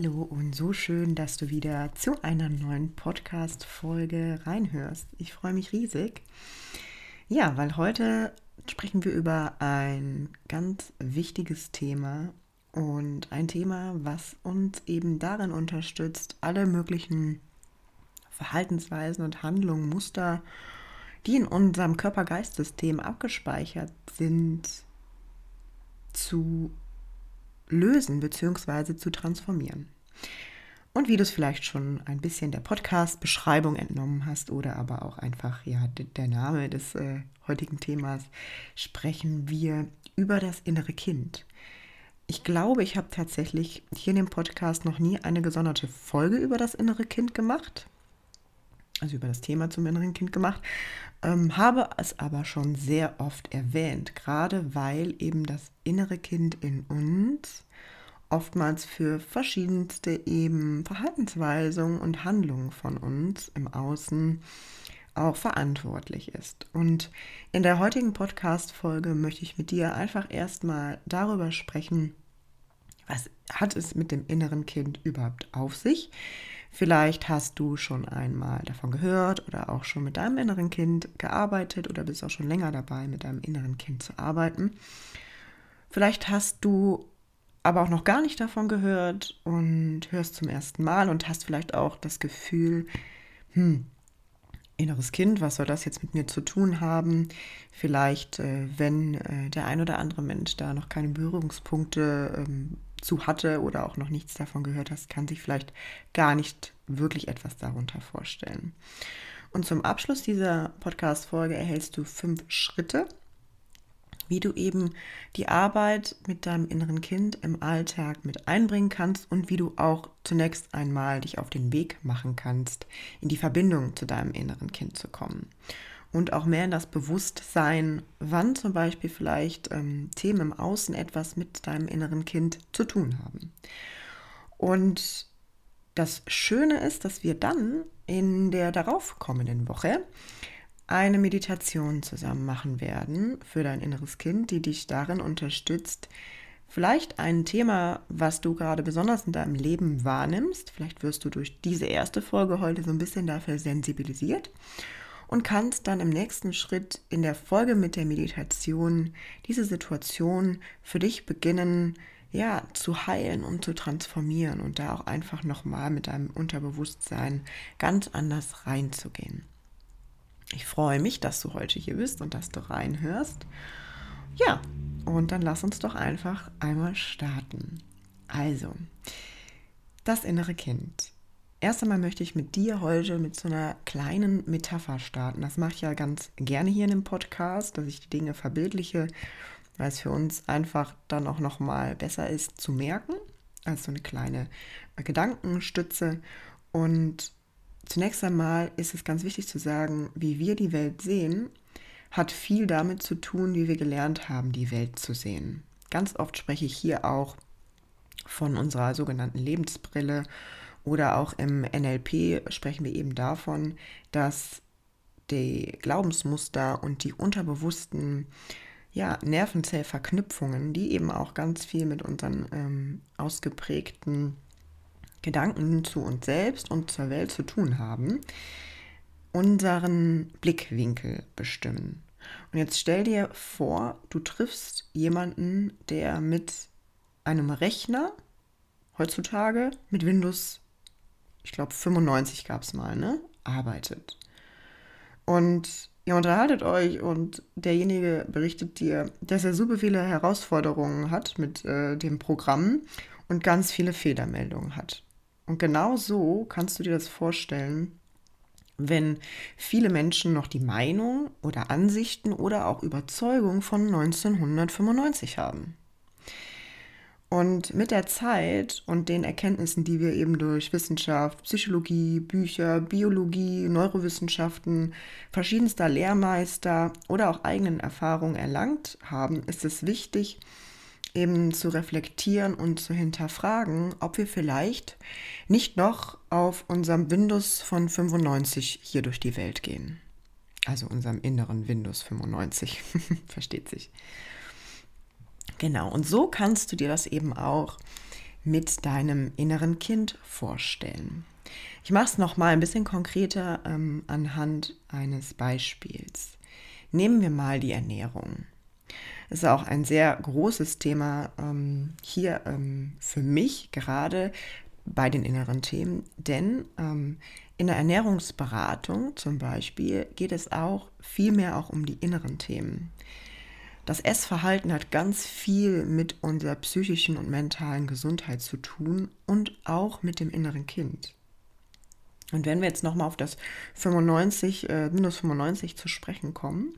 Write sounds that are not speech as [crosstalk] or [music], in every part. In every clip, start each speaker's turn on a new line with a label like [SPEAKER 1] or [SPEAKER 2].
[SPEAKER 1] Hallo und so schön, dass du wieder zu einer neuen Podcast-Folge reinhörst. Ich freue mich riesig. Ja, weil heute sprechen wir über ein ganz wichtiges Thema und ein Thema, was uns eben darin unterstützt, alle möglichen Verhaltensweisen und Handlungen, Muster, die in unserem Körper-Geist-System abgespeichert sind, zu lösen bzw. zu transformieren. Und wie du es vielleicht schon ein bisschen der Podcast-Beschreibung entnommen hast oder aber auch einfach ja, der Name des äh, heutigen Themas, sprechen wir über das innere Kind. Ich glaube, ich habe tatsächlich hier in dem Podcast noch nie eine gesonderte Folge über das innere Kind gemacht also über das Thema zum inneren Kind gemacht, ähm, habe es aber schon sehr oft erwähnt, gerade weil eben das innere Kind in uns oftmals für verschiedenste eben Verhaltensweisungen und Handlungen von uns im Außen auch verantwortlich ist. Und in der heutigen Podcast-Folge möchte ich mit dir einfach erstmal darüber sprechen, was hat es mit dem inneren Kind überhaupt auf sich? Vielleicht hast du schon einmal davon gehört oder auch schon mit deinem inneren Kind gearbeitet oder bist auch schon länger dabei, mit deinem inneren Kind zu arbeiten. Vielleicht hast du aber auch noch gar nicht davon gehört und hörst zum ersten Mal und hast vielleicht auch das Gefühl, hm, inneres Kind, was soll das jetzt mit mir zu tun haben? Vielleicht, äh, wenn äh, der ein oder andere Mensch da noch keine Berührungspunkte ähm, zu hatte oder auch noch nichts davon gehört hast, kann sich vielleicht gar nicht wirklich etwas darunter vorstellen. Und zum Abschluss dieser Podcast-Folge erhältst du fünf Schritte, wie du eben die Arbeit mit deinem inneren Kind im Alltag mit einbringen kannst und wie du auch zunächst einmal dich auf den Weg machen kannst, in die Verbindung zu deinem inneren Kind zu kommen und auch mehr in das Bewusstsein, wann zum Beispiel vielleicht ähm, Themen im Außen etwas mit deinem inneren Kind zu tun haben. Und das Schöne ist, dass wir dann in der daraufkommenden Woche eine Meditation zusammen machen werden für dein inneres Kind, die dich darin unterstützt, vielleicht ein Thema, was du gerade besonders in deinem Leben wahrnimmst, vielleicht wirst du durch diese erste Folge heute so ein bisschen dafür sensibilisiert und kannst dann im nächsten Schritt in der Folge mit der Meditation diese Situation für dich beginnen, ja, zu heilen und zu transformieren und da auch einfach nochmal mit deinem Unterbewusstsein ganz anders reinzugehen. Ich freue mich, dass du heute hier bist und dass du reinhörst. Ja, und dann lass uns doch einfach einmal starten. Also, das innere Kind. Erst einmal möchte ich mit dir heute mit so einer kleinen Metapher starten. Das mache ich ja ganz gerne hier in dem Podcast, dass ich die Dinge verbildliche, weil es für uns einfach dann auch nochmal besser ist zu merken, als so eine kleine Gedankenstütze. Und zunächst einmal ist es ganz wichtig zu sagen, wie wir die Welt sehen, hat viel damit zu tun, wie wir gelernt haben, die Welt zu sehen. Ganz oft spreche ich hier auch von unserer sogenannten Lebensbrille Oder auch im NLP sprechen wir eben davon, dass die Glaubensmuster und die unterbewussten ja, Nervenzellverknüpfungen, die eben auch ganz viel mit unseren ähm, ausgeprägten Gedanken zu uns selbst und zur Welt zu tun haben, unseren Blickwinkel bestimmen. Und jetzt stell dir vor, du triffst jemanden, der mit einem Rechner heutzutage mit Windows, ich glaube 95 gab es mal, ne, arbeitet. Und ihr unterhaltet euch und derjenige berichtet dir, dass er super viele Herausforderungen hat mit äh, dem Programm und ganz viele Fehlermeldungen hat. Und genau so kannst du dir das vorstellen, wenn viele Menschen noch die Meinung oder Ansichten oder auch Überzeugung von 1995 haben. Und mit der Zeit und den Erkenntnissen, die wir eben durch Wissenschaft, Psychologie, Bücher, Biologie, Neurowissenschaften, verschiedenster Lehrmeister oder auch eigenen Erfahrungen erlangt haben, ist es wichtig, eben zu reflektieren und zu hinterfragen, ob wir vielleicht nicht noch auf unserem Windows von 95 hier durch die Welt gehen. Also unserem inneren Windows 95, [laughs] versteht sich. Genau, und so kannst du dir das eben auch mit deinem inneren Kind vorstellen. Ich mache es nochmal ein bisschen konkreter ähm, anhand eines Beispiels. Nehmen wir mal die Ernährung ist auch ein sehr großes Thema ähm, hier ähm, für mich gerade bei den inneren Themen, denn ähm, in der Ernährungsberatung zum Beispiel geht es auch viel mehr auch um die inneren Themen. Das Essverhalten hat ganz viel mit unserer psychischen und mentalen Gesundheit zu tun und auch mit dem inneren Kind. Und wenn wir jetzt nochmal auf das 95, äh, minus 95 zu sprechen kommen,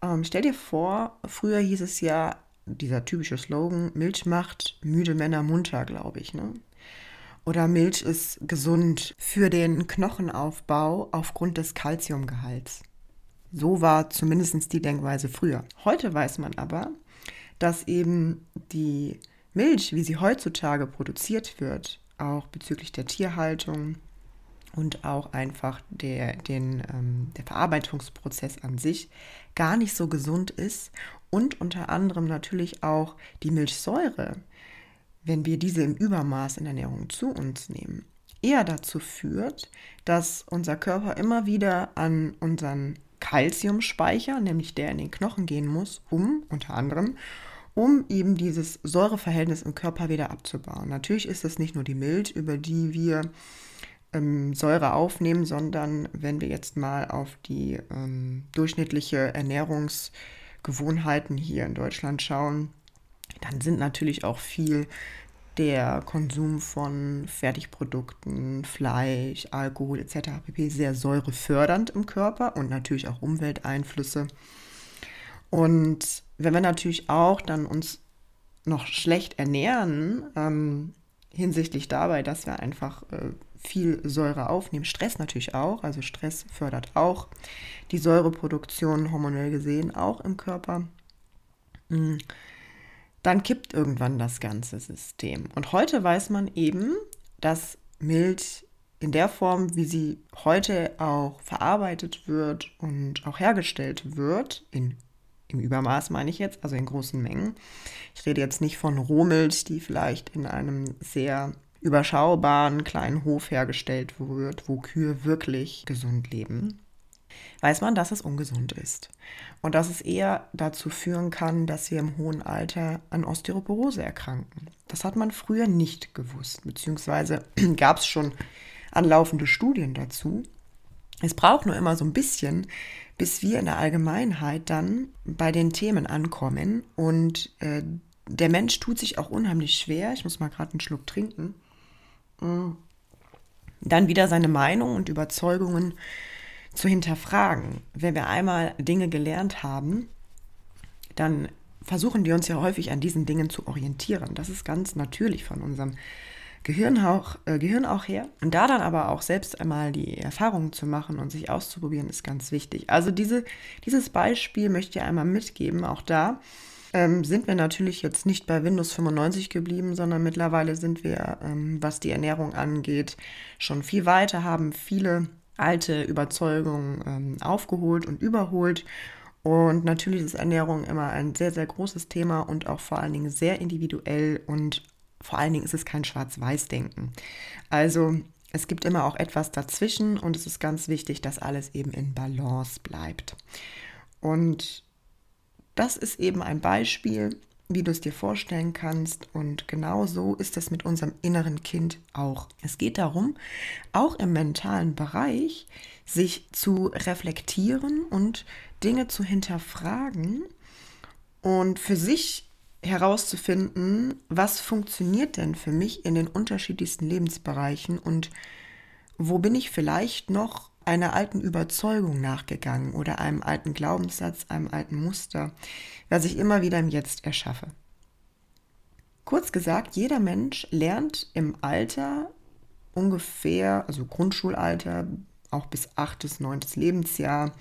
[SPEAKER 1] ähm, stell dir vor, früher hieß es ja, dieser typische Slogan, Milch macht müde Männer munter, glaube ich. Ne? Oder Milch ist gesund für den Knochenaufbau aufgrund des Kalziumgehalts. So war zumindest die Denkweise früher. Heute weiß man aber, dass eben die Milch, wie sie heutzutage produziert wird, auch bezüglich der Tierhaltung und auch einfach der, den, ähm, der Verarbeitungsprozess an sich gar nicht so gesund ist und unter anderem natürlich auch die Milchsäure, wenn wir diese im Übermaß in Ernährung zu uns nehmen, eher dazu führt, dass unser Körper immer wieder an unseren Kalziumspeicher, nämlich der in den Knochen gehen muss, um unter anderem um eben dieses Säureverhältnis im Körper wieder abzubauen. Natürlich ist es nicht nur die Milch, über die wir ähm, Säure aufnehmen, sondern wenn wir jetzt mal auf die ähm, durchschnittliche Ernährungsgewohnheiten hier in Deutschland schauen, dann sind natürlich auch viel der Konsum von Fertigprodukten, Fleisch, Alkohol etc. pp. sehr säurefördernd im Körper und natürlich auch Umwelteinflüsse. Und wenn wir natürlich auch dann uns noch schlecht ernähren, ähm, hinsichtlich dabei, dass wir einfach äh, viel Säure aufnehmen. Stress natürlich auch, also Stress fördert auch die Säureproduktion hormonell gesehen auch im Körper. Mm. Dann kippt irgendwann das ganze System. Und heute weiß man eben, dass Milch in der Form, wie sie heute auch verarbeitet wird und auch hergestellt wird, in, im Übermaß meine ich jetzt, also in großen Mengen. Ich rede jetzt nicht von Rohmilch, die vielleicht in einem sehr überschaubaren kleinen Hof hergestellt wird, wo Kühe wirklich gesund leben, weiß man, dass es ungesund ist und dass es eher dazu führen kann, dass wir im hohen Alter an Osteoporose erkranken. Das hat man früher nicht gewusst, beziehungsweise [clears throat] gab es schon anlaufende Studien dazu. Es braucht nur immer so ein bisschen, bis wir in der Allgemeinheit dann bei den Themen ankommen und äh, der Mensch tut sich auch unheimlich schwer. Ich muss mal gerade einen Schluck trinken dann wieder seine Meinung und Überzeugungen zu hinterfragen. Wenn wir einmal Dinge gelernt haben, dann versuchen wir uns ja häufig an diesen Dingen zu orientieren. Das ist ganz natürlich von unserem Gehirn auch, äh, Gehirn auch her. Und da dann aber auch selbst einmal die Erfahrungen zu machen und sich auszuprobieren, ist ganz wichtig. Also diese, dieses Beispiel möchte ich einmal mitgeben, auch da ähm, sind wir natürlich jetzt nicht bei Windows 95 geblieben, sondern mittlerweile sind wir, ähm, was die Ernährung angeht, schon viel weiter, haben viele alte Überzeugungen ähm, aufgeholt und überholt. Und natürlich ist Ernährung immer ein sehr, sehr großes Thema und auch vor allen Dingen sehr individuell und vor allen Dingen ist es kein Schwarz-Weiß-Denken. Also es gibt immer auch etwas dazwischen und es ist ganz wichtig, dass alles eben in Balance bleibt. Und das ist eben ein Beispiel, wie du es dir vorstellen kannst. Und genau so ist es mit unserem inneren Kind auch. Es geht darum, auch im mentalen Bereich sich zu reflektieren und Dinge zu hinterfragen und für sich herauszufinden, was funktioniert denn für mich in den unterschiedlichsten Lebensbereichen und wo bin ich vielleicht noch einer alten Überzeugung nachgegangen oder einem alten Glaubenssatz, einem alten Muster, was ich immer wieder im Jetzt erschaffe. Kurz gesagt, jeder Mensch lernt im Alter ungefähr, also Grundschulalter, auch bis achtes, neuntes Lebensjahr.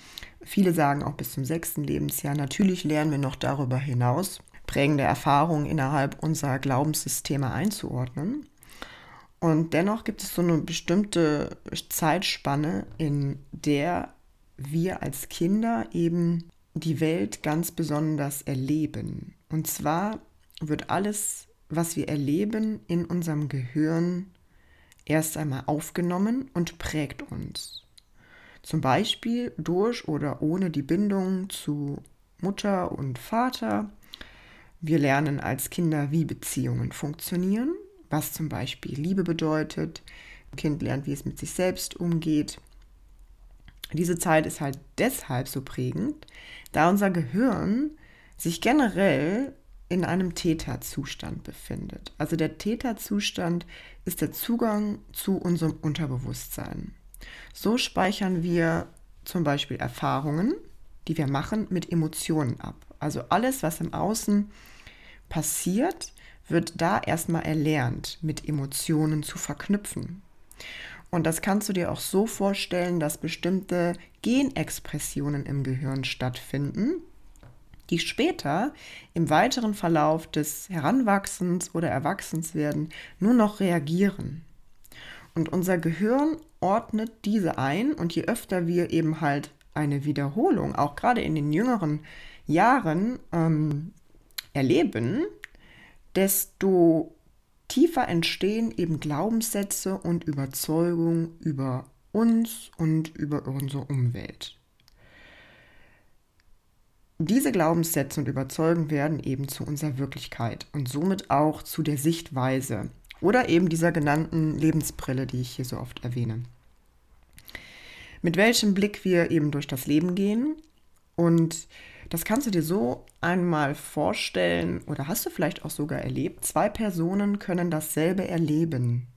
[SPEAKER 1] Viele sagen auch bis zum sechsten Lebensjahr. Natürlich lernen wir noch darüber hinaus prägende Erfahrungen innerhalb unserer Glaubenssysteme einzuordnen. Und dennoch gibt es so eine bestimmte Zeitspanne, in der wir als Kinder eben die Welt ganz besonders erleben. Und zwar wird alles, was wir erleben, in unserem Gehirn erst einmal aufgenommen und prägt uns. Zum Beispiel durch oder ohne die Bindung zu Mutter und Vater. Wir lernen als Kinder, wie Beziehungen funktionieren was zum Beispiel Liebe bedeutet. Ein Kind lernt, wie es mit sich selbst umgeht. Diese Zeit ist halt deshalb so prägend, da unser Gehirn sich generell in einem Täterzustand befindet. Also der Täterzustand ist der Zugang zu unserem Unterbewusstsein. So speichern wir zum Beispiel Erfahrungen, die wir machen, mit Emotionen ab. Also alles, was im Außen passiert, wird da erstmal erlernt, mit Emotionen zu verknüpfen. Und das kannst du dir auch so vorstellen, dass bestimmte Genexpressionen im Gehirn stattfinden, die später im weiteren Verlauf des Heranwachsens oder Erwachsenswerden nur noch reagieren. Und unser Gehirn ordnet diese ein und je öfter wir eben halt eine Wiederholung, auch gerade in den jüngeren Jahren, ähm, erleben, desto tiefer entstehen eben Glaubenssätze und Überzeugungen über uns und über unsere Umwelt. Diese Glaubenssätze und Überzeugungen werden eben zu unserer Wirklichkeit und somit auch zu der Sichtweise oder eben dieser genannten Lebensbrille, die ich hier so oft erwähne. Mit welchem Blick wir eben durch das Leben gehen und das kannst du dir so einmal vorstellen oder hast du vielleicht auch sogar erlebt. Zwei Personen können dasselbe erleben.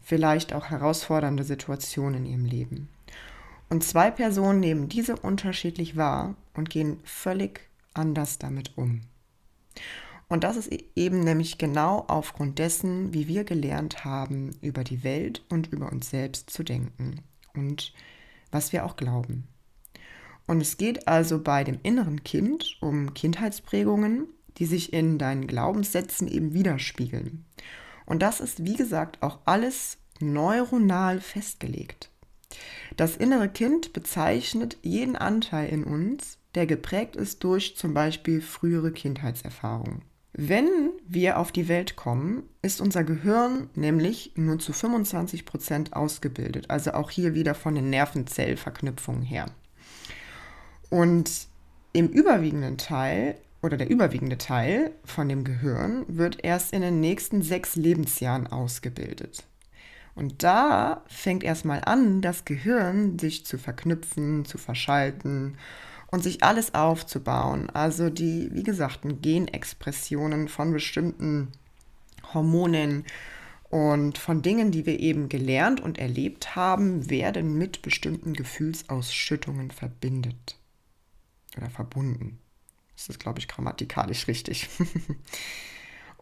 [SPEAKER 1] Vielleicht auch herausfordernde Situationen in ihrem Leben. Und zwei Personen nehmen diese unterschiedlich wahr und gehen völlig anders damit um. Und das ist e-, eben nämlich genau aufgrund dessen, wie wir gelernt haben, über die Welt und über uns selbst zu denken und was wir auch glauben. Und es geht also bei dem inneren Kind um Kindheitsprägungen, die sich in deinen Glaubenssätzen eben widerspiegeln. Und das ist, wie gesagt, auch alles neuronal festgelegt. Das innere Kind bezeichnet jeden Anteil in uns, der geprägt ist durch zum Beispiel frühere Kindheitserfahrungen. Wenn wir auf die Welt kommen, ist unser Gehirn nämlich nur zu 25 Prozent ausgebildet, also auch hier wieder von den Nervenzellverknüpfungen her. Und im überwiegenden Teil oder der überwiegende Teil von dem Gehirn wird erst in den nächsten sechs Lebensjahren ausgebildet. Und da fängt erstmal an, das Gehirn sich zu verknüpfen, zu verschalten und sich alles aufzubauen. Also die, wie gesagt, Genexpressionen von bestimmten Hormonen und von Dingen, die wir eben gelernt und erlebt haben, werden mit bestimmten Gefühlsausschüttungen verbindet oder verbunden. Das ist, glaube ich, grammatikalisch richtig. [laughs]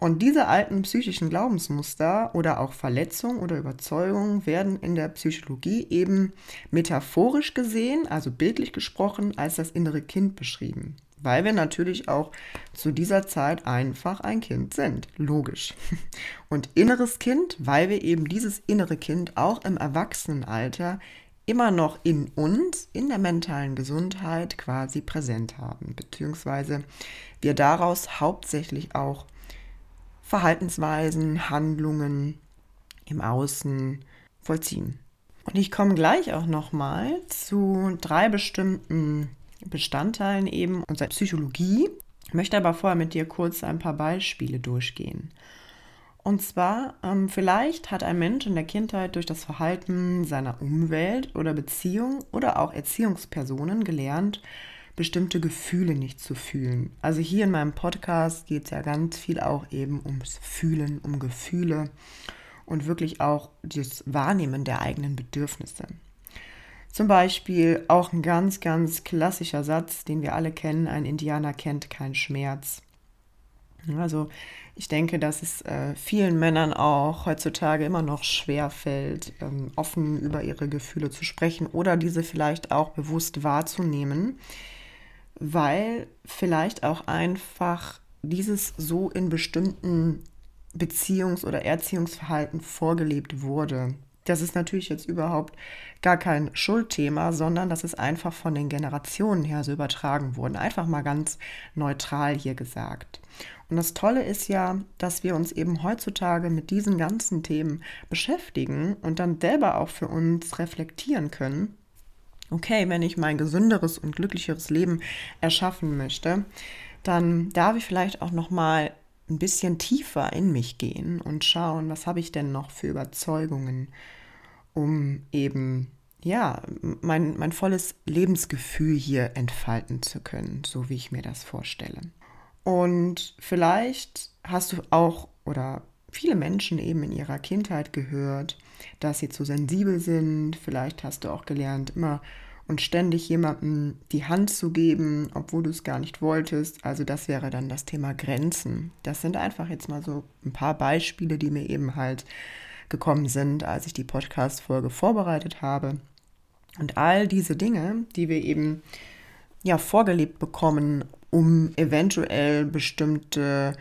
[SPEAKER 1] Und diese alten psychischen Glaubensmuster oder auch Verletzungen oder Überzeugungen werden in der Psychologie eben metaphorisch gesehen, also bildlich gesprochen, als das innere Kind beschrieben. weil wir natürlich auch zu dieser Zeit einfach ein Kind sind. Logisch. [laughs] Und inneres Kind, weil wir eben dieses innere Kind auch im Erwachsenenalter immer noch in uns, in der mentalen Gesundheit quasi präsent haben, beziehungsweise wir daraus hauptsächlich auch Verhaltensweisen, Handlungen im Außen vollziehen. Und ich komme gleich auch nochmal zu drei bestimmten Bestandteilen eben unserer Psychologie, möchte aber vorher mit dir kurz ein paar Beispiele durchgehen. Und zwar, ähm, vielleicht hat ein Mensch in der Kindheit durch das Verhalten seiner Umwelt oder Beziehung oder auch Erziehungspersonen gelernt, bestimmte Gefühle nicht zu fühlen. Also hier in meinem Podcast geht es ja ganz viel auch eben ums Fühlen, um Gefühle und wirklich auch das Wahrnehmen der eigenen Bedürfnisse. Zum Beispiel auch ein ganz, ganz klassischer Satz, den wir alle kennen, ein Indianer kennt keinen Schmerz. Also ich denke, dass es äh, vielen Männern auch heutzutage immer noch schwer fällt, ähm, offen über ihre Gefühle zu sprechen oder diese vielleicht auch bewusst wahrzunehmen, weil vielleicht auch einfach dieses so in bestimmten Beziehungs- oder Erziehungsverhalten vorgelebt wurde. Das ist natürlich jetzt überhaupt gar kein Schuldthema, sondern das ist einfach von den Generationen her so übertragen worden. Einfach mal ganz neutral hier gesagt. Und das Tolle ist ja, dass wir uns eben heutzutage mit diesen ganzen Themen beschäftigen und dann selber auch für uns reflektieren können. Okay, wenn ich mein gesünderes und glücklicheres Leben erschaffen möchte, dann darf ich vielleicht auch noch mal ein bisschen tiefer in mich gehen und schauen, was habe ich denn noch für Überzeugungen, um eben ja, mein, mein volles Lebensgefühl hier entfalten zu können, so wie ich mir das vorstelle. Und vielleicht hast du auch oder viele Menschen eben in ihrer Kindheit gehört, dass sie zu sensibel sind. Vielleicht hast du auch gelernt, immer und ständig jemandem die Hand zu geben, obwohl du es gar nicht wolltest. Also das wäre dann das Thema Grenzen. Das sind einfach jetzt mal so ein paar Beispiele, die mir eben halt gekommen sind, als ich die Podcast-Folge vorbereitet habe. Und all diese Dinge, die wir eben ja vorgelebt bekommen, um eventuell bestimmte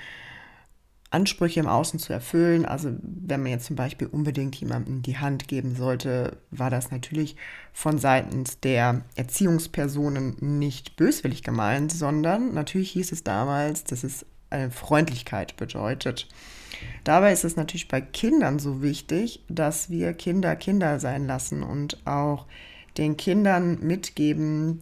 [SPEAKER 1] Ansprüche im Außen zu erfüllen. Also wenn man jetzt zum Beispiel unbedingt jemandem die Hand geben sollte, war das natürlich von seitens der Erziehungspersonen nicht böswillig gemeint, sondern natürlich hieß es damals, dass es eine Freundlichkeit bedeutet. Dabei ist es natürlich bei Kindern so wichtig, dass wir Kinder Kinder sein lassen und auch den Kindern mitgeben,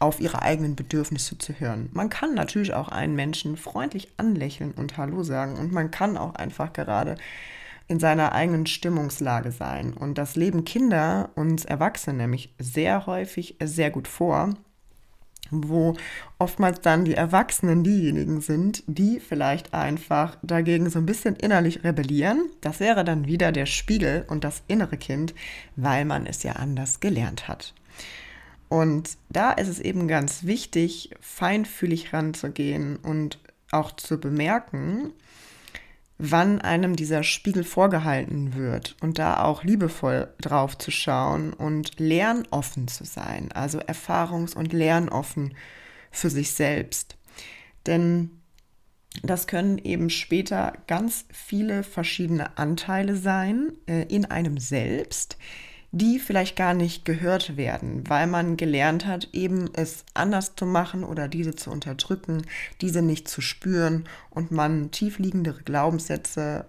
[SPEAKER 1] auf ihre eigenen Bedürfnisse zu hören. Man kann natürlich auch einen Menschen freundlich anlächeln und Hallo sagen und man kann auch einfach gerade in seiner eigenen Stimmungslage sein. Und das leben Kinder und Erwachsene nämlich sehr häufig sehr gut vor, wo oftmals dann die Erwachsenen diejenigen sind, die vielleicht einfach dagegen so ein bisschen innerlich rebellieren. Das wäre dann wieder der Spiegel und das innere Kind, weil man es ja anders gelernt hat. Und da ist es eben ganz wichtig, feinfühlig ranzugehen und auch zu bemerken, wann einem dieser Spiegel vorgehalten wird und da auch liebevoll drauf zu schauen und lernoffen zu sein, also erfahrungs- und lernoffen für sich selbst. Denn das können eben später ganz viele verschiedene Anteile sein äh, in einem selbst, die vielleicht gar nicht gehört werden, weil man gelernt hat, eben es anders zu machen oder diese zu unterdrücken, diese nicht zu spüren und man tiefliegendere Glaubenssätze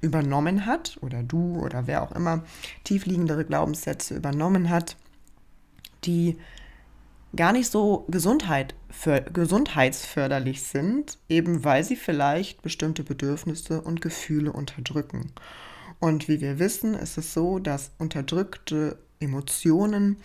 [SPEAKER 1] übernommen hat oder du oder wer auch immer tiefliegendere Glaubenssätze übernommen hat, die gar nicht so Gesundheit für, gesundheitsförderlich sind, eben weil sie vielleicht bestimmte Bedürfnisse und Gefühle unterdrücken. Und wie wir wissen, ist es so, dass unterdrückte Emotionen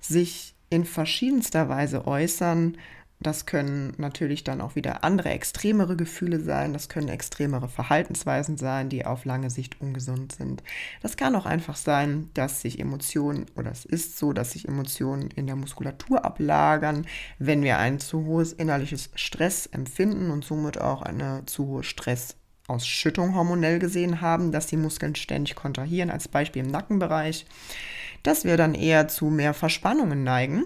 [SPEAKER 1] sich in verschiedenster Weise äußern. Das können natürlich dann auch wieder andere extremere Gefühle sein, das können extremere Verhaltensweisen sein, die auf lange Sicht ungesund sind. Das kann auch einfach sein, dass sich Emotionen, oder es ist so, dass sich Emotionen in der Muskulatur ablagern, wenn wir ein zu hohes innerliches Stress empfinden und somit auch eine zu hohe Stress Ausschüttung hormonell gesehen haben, dass die Muskeln ständig kontrahieren, als Beispiel im Nackenbereich, dass wir dann eher zu mehr Verspannungen neigen.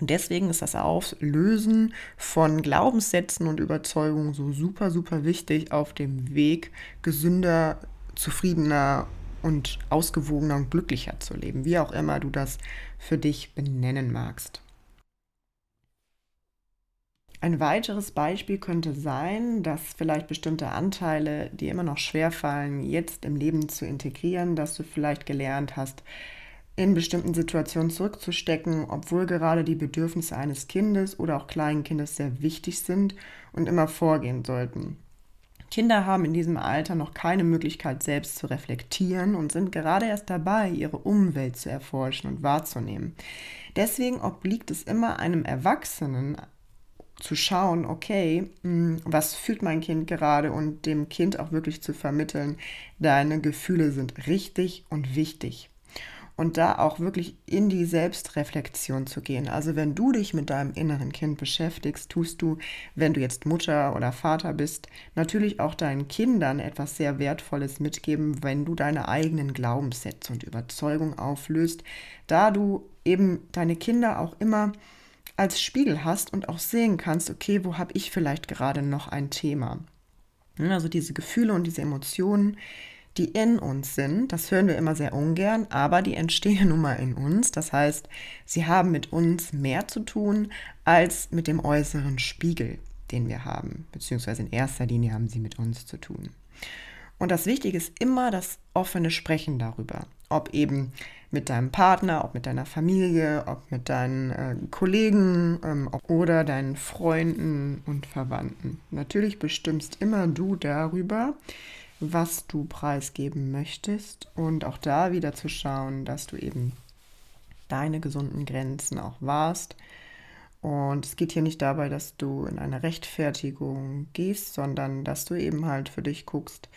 [SPEAKER 1] Und deswegen ist das Auflösen von Glaubenssätzen und Überzeugungen so super, super wichtig auf dem Weg, gesünder, zufriedener und ausgewogener und glücklicher zu leben, wie auch immer du das für dich benennen magst. Ein weiteres Beispiel könnte sein, dass vielleicht bestimmte Anteile, die immer noch schwerfallen, jetzt im Leben zu integrieren, dass du vielleicht gelernt hast, in bestimmten Situationen zurückzustecken, obwohl gerade die Bedürfnisse eines Kindes oder auch kleinen Kindes sehr wichtig sind und immer vorgehen sollten. Kinder haben in diesem Alter noch keine Möglichkeit, selbst zu reflektieren und sind gerade erst dabei, ihre Umwelt zu erforschen und wahrzunehmen. Deswegen obliegt es immer einem Erwachsenen zu schauen, okay, hm, was fühlt mein Kind gerade und dem Kind auch wirklich zu vermitteln, deine Gefühle sind richtig und wichtig und da auch wirklich in die Selbstreflexion zu gehen. Also wenn du dich mit deinem inneren Kind beschäftigst, tust du, wenn du jetzt Mutter oder Vater bist, natürlich auch deinen Kindern etwas sehr Wertvolles mitgeben, wenn du deine eigenen Glaubenssätze und Überzeugungen auflöst, da du eben deine Kinder auch immer als Spiegel hast und auch sehen kannst, okay, wo habe ich vielleicht gerade noch ein Thema? Also diese Gefühle und diese Emotionen, die in uns sind. Das hören wir immer sehr ungern, aber die entstehen [laughs] nun mal in uns. Das heißt, sie haben mit uns mehr zu tun als mit dem äußeren Spiegel, den wir haben. Beziehungsweise in erster Linie haben sie mit uns zu tun. Und das Wichtige ist immer das offene Sprechen darüber. Ob eben mit deinem Partner, ob mit deiner Familie, ob mit deinen äh, Kollegen ähm, oder deinen Freunden und Verwandten. Natürlich bestimmst immer du darüber, was du preisgeben möchtest und auch da wieder zu schauen, dass du eben deine gesunden Grenzen auch wahrst. Und es geht hier nicht dabei, dass du in eine Rechtfertigung gehst, sondern dass du eben halt für dich guckst,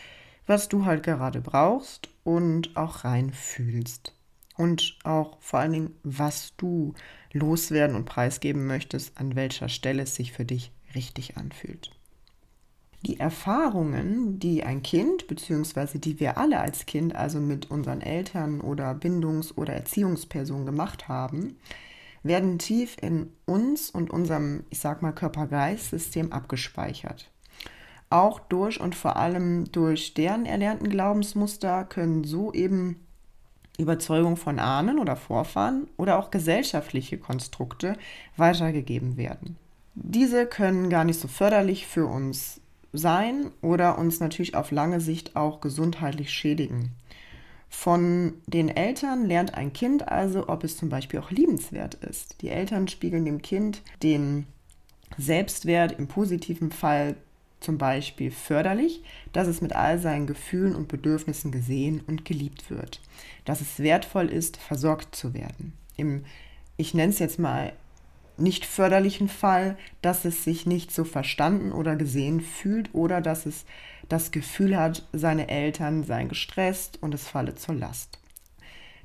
[SPEAKER 1] was du halt gerade brauchst und auch reinfühlst. Und auch vor allen Dingen, was du loswerden und preisgeben möchtest, an welcher Stelle es sich für dich richtig anfühlt. Die Erfahrungen, die ein Kind bzw. die wir alle als Kind, also mit unseren Eltern oder Bindungs- oder Erziehungspersonen gemacht haben, werden tief in uns und unserem, ich sag mal, Körper-Geist-System abgespeichert. Auch durch und vor allem durch deren erlernten Glaubensmuster können so eben Überzeugung von Ahnen oder Vorfahren oder auch gesellschaftliche Konstrukte weitergegeben werden. Diese können gar nicht so förderlich für uns sein oder uns natürlich auf lange Sicht auch gesundheitlich schädigen. Von den Eltern lernt ein Kind also, ob es zum Beispiel auch liebenswert ist. Die Eltern spiegeln dem Kind den Selbstwert im positiven Fall zum Beispiel förderlich, dass es mit all seinen Gefühlen und Bedürfnissen gesehen und geliebt wird, dass es wertvoll ist, versorgt zu werden. Im, ich nenne es jetzt mal nicht förderlichen Fall, dass es sich nicht so verstanden oder gesehen fühlt oder dass es das Gefühl hat, seine Eltern seien gestresst und es falle zur Last.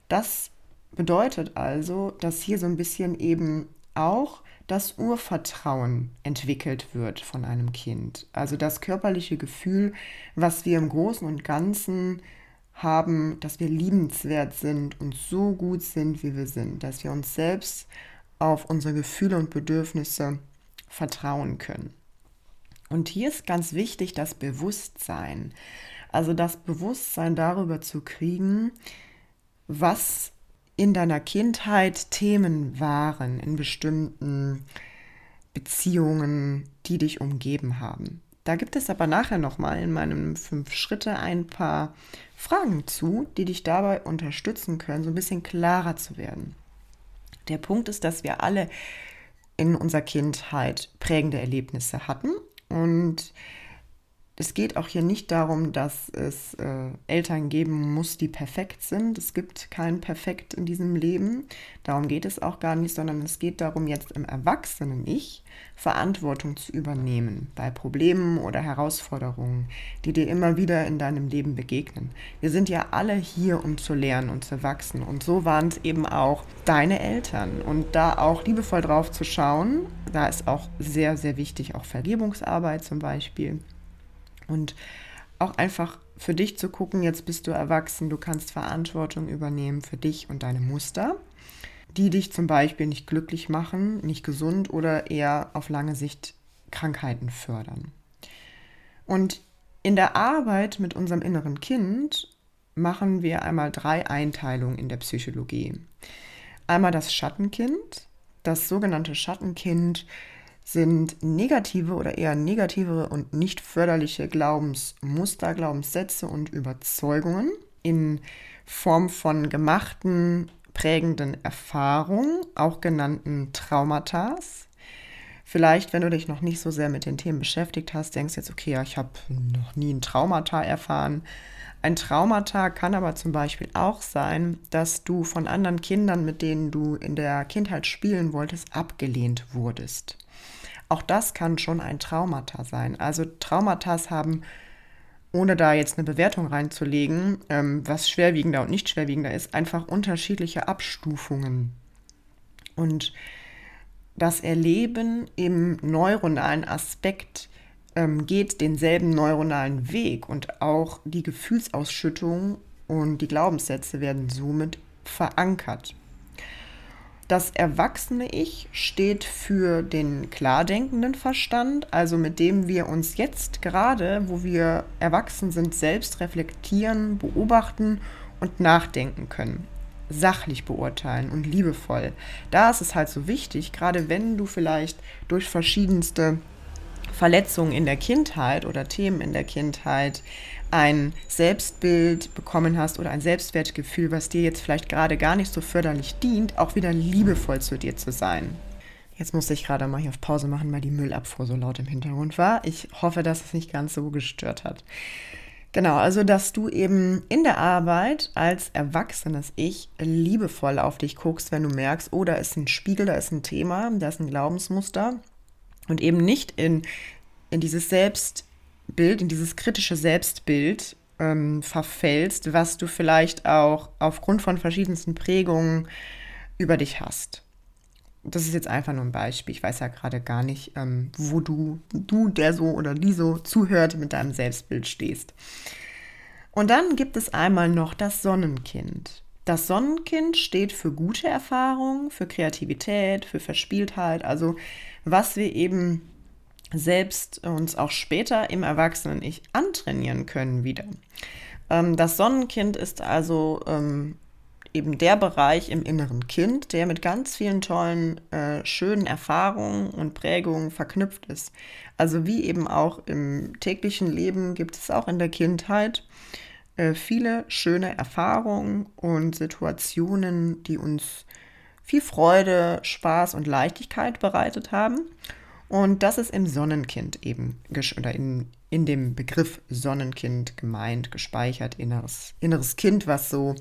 [SPEAKER 1] Das bedeutet also, dass hier so ein bisschen eben auch das Urvertrauen entwickelt wird von einem Kind. Also das körperliche Gefühl, was wir im Großen und Ganzen haben, dass wir liebenswert sind und so gut sind, wie wir sind, dass wir uns selbst auf unsere Gefühle und Bedürfnisse vertrauen können. Und hier ist ganz wichtig das Bewusstsein. Also das Bewusstsein darüber zu kriegen, was in deiner Kindheit Themen waren, in bestimmten Beziehungen, die dich umgeben haben. Da gibt es aber nachher nochmal in meinen fünf Schritte ein paar Fragen zu, die dich dabei unterstützen können, so ein bisschen klarer zu werden. Der Punkt ist, dass wir alle in unserer Kindheit prägende Erlebnisse hatten und es geht auch hier nicht darum, dass es äh, Eltern geben muss, die perfekt sind. Es gibt kein Perfekt in diesem Leben. Darum geht es auch gar nicht, sondern es geht darum, jetzt im Erwachsenen-Ich Verantwortung zu übernehmen bei Problemen oder Herausforderungen, die dir immer wieder in deinem Leben begegnen. Wir sind ja alle hier, um zu lernen und zu wachsen. Und so waren es eben auch deine Eltern. Und da auch liebevoll drauf zu schauen, da ist auch sehr, sehr wichtig, auch Vergebungsarbeit zum Beispiel und auch einfach für dich zu gucken, jetzt bist du erwachsen, du kannst Verantwortung übernehmen für dich und deine Muster. die dich zum Beispiel nicht glücklich machen, nicht gesund oder eher auf lange Sicht Krankheiten fördern. Und in der Arbeit mit unserem inneren Kind machen wir einmal drei Einteilungen in der Psychologie. Einmal das Schattenkind. Das sogenannte Schattenkind sind negative oder eher negative und nicht förderliche Glaubensmuster, Glaubenssätze und Überzeugungen in Form von gemachten, prägenden Erfahrungen, auch genannten Traumata. Vielleicht, wenn du dich noch nicht so sehr mit den Themen beschäftigt hast, denkst jetzt, okay, ja, ich habe noch nie ein Traumata erfahren. Ein Traumata kann aber zum Beispiel auch sein, dass du von anderen Kindern, mit denen du in der Kindheit spielen wolltest, abgelehnt wurdest. Auch das kann schon ein Traumata sein. Also Traumata haben, ohne da jetzt eine Bewertung reinzulegen, ähm, was schwerwiegender und nicht schwerwiegender ist, einfach unterschiedliche Abstufungen. Und das Erleben im neuronalen Aspekt ähm, geht denselben neuronalen Weg und auch die Gefühlsausschüttung und die Glaubenssätze werden somit verankert. Das erwachsene Ich steht für den klardenkenden Verstand, also mit dem wir uns jetzt gerade, wo wir erwachsen sind, selbst reflektieren, beobachten und nachdenken können. Sachlich beurteilen und liebevoll. Da ist es halt so wichtig, gerade wenn du vielleicht durch verschiedenste Verletzungen in der Kindheit oder Themen in der Kindheit ein Selbstbild bekommen hast oder ein Selbstwertgefühl, was dir jetzt vielleicht gerade gar nicht so förderlich dient, auch wieder liebevoll zu dir zu sein. Jetzt musste ich gerade mal hier auf Pause machen, weil die Müllabfuhr so laut im Hintergrund war. Ich hoffe, dass es nicht ganz so gestört hat. Genau, also dass du eben in der Arbeit als erwachsenes Ich liebevoll auf dich guckst, wenn du merkst, oh, da ist ein Spiegel, da ist ein Thema, da ist ein Glaubensmuster und eben nicht in, in dieses Selbstbild, in dieses kritische Selbstbild ähm, verfällst, was du vielleicht auch aufgrund von verschiedensten Prägungen über dich hast. Das ist jetzt einfach nur ein Beispiel. Ich weiß ja gerade gar nicht, ähm, wo du, du, der so oder die so zuhört, mit deinem Selbstbild stehst. Und dann gibt es einmal noch das Sonnenkind. Das Sonnenkind steht für gute Erfahrungen, für Kreativität, für Verspieltheit, also was wir eben selbst uns auch später im Erwachsenen-Ich antrainieren können wieder. Ähm, das Sonnenkind ist also ähm, eben der Bereich im inneren Kind, der mit ganz vielen tollen, äh, schönen Erfahrungen und Prägungen verknüpft ist. Also wie eben auch im täglichen Leben gibt es auch in der Kindheit äh, viele schöne Erfahrungen und Situationen, die uns viel Freude, Spaß und Leichtigkeit bereitet haben. Und das ist im Sonnenkind eben, oder in, in dem Begriff Sonnenkind gemeint, gespeichert, inneres, inneres Kind, was so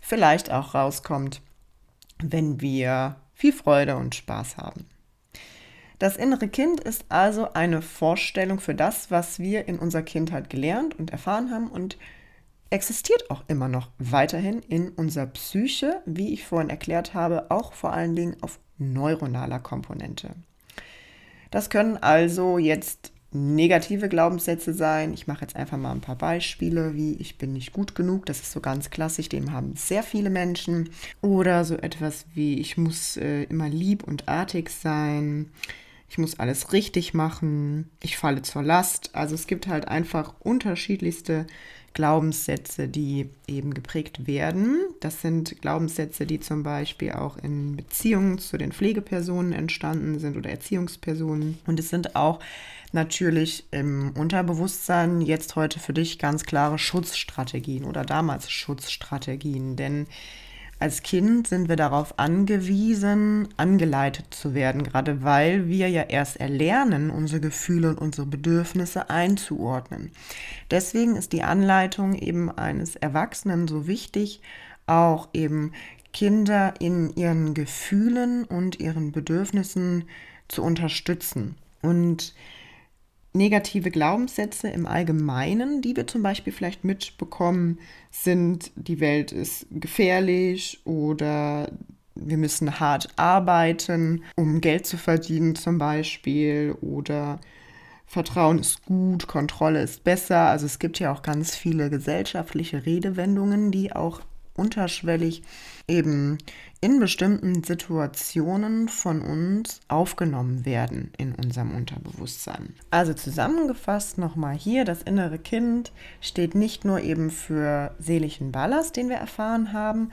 [SPEAKER 1] vielleicht auch rauskommt, wenn wir viel Freude und Spaß haben. Das innere Kind ist also eine Vorstellung für das, was wir in unserer Kindheit gelernt und erfahren haben und existiert auch immer noch weiterhin in unserer Psyche, wie ich vorhin erklärt habe, auch vor allen Dingen auf neuronaler Komponente. Das können also jetzt negative Glaubenssätze sein. Ich mache jetzt einfach mal ein paar Beispiele, wie ich bin nicht gut genug. Das ist so ganz klassisch, dem haben sehr viele Menschen. Oder so etwas wie ich muss äh, immer lieb und artig sein. Ich muss alles richtig machen. Ich falle zur Last. Also es gibt halt einfach unterschiedlichste Glaubenssätze, die eben geprägt werden. Das sind Glaubenssätze, die zum Beispiel auch in Beziehungen zu den Pflegepersonen entstanden sind oder Erziehungspersonen. Und es sind auch natürlich im Unterbewusstsein jetzt heute für dich ganz klare Schutzstrategien oder damals Schutzstrategien. Denn als Kind sind wir darauf angewiesen, angeleitet zu werden, gerade weil wir ja erst erlernen, unsere Gefühle und unsere Bedürfnisse einzuordnen. Deswegen ist die Anleitung eben eines Erwachsenen so wichtig, auch eben Kinder in ihren Gefühlen und ihren Bedürfnissen zu unterstützen. Und negative Glaubenssätze im Allgemeinen, die wir zum Beispiel vielleicht mitbekommen, sind, die Welt ist gefährlich oder wir müssen hart arbeiten, um Geld zu verdienen zum Beispiel oder Vertrauen ist gut, Kontrolle ist besser. Also es gibt ja auch ganz viele gesellschaftliche Redewendungen, die auch unterschwellig eben in bestimmten Situationen von uns aufgenommen werden in unserem Unterbewusstsein. Also zusammengefasst nochmal hier, das innere Kind steht nicht nur eben für seelischen Ballast, den wir erfahren haben,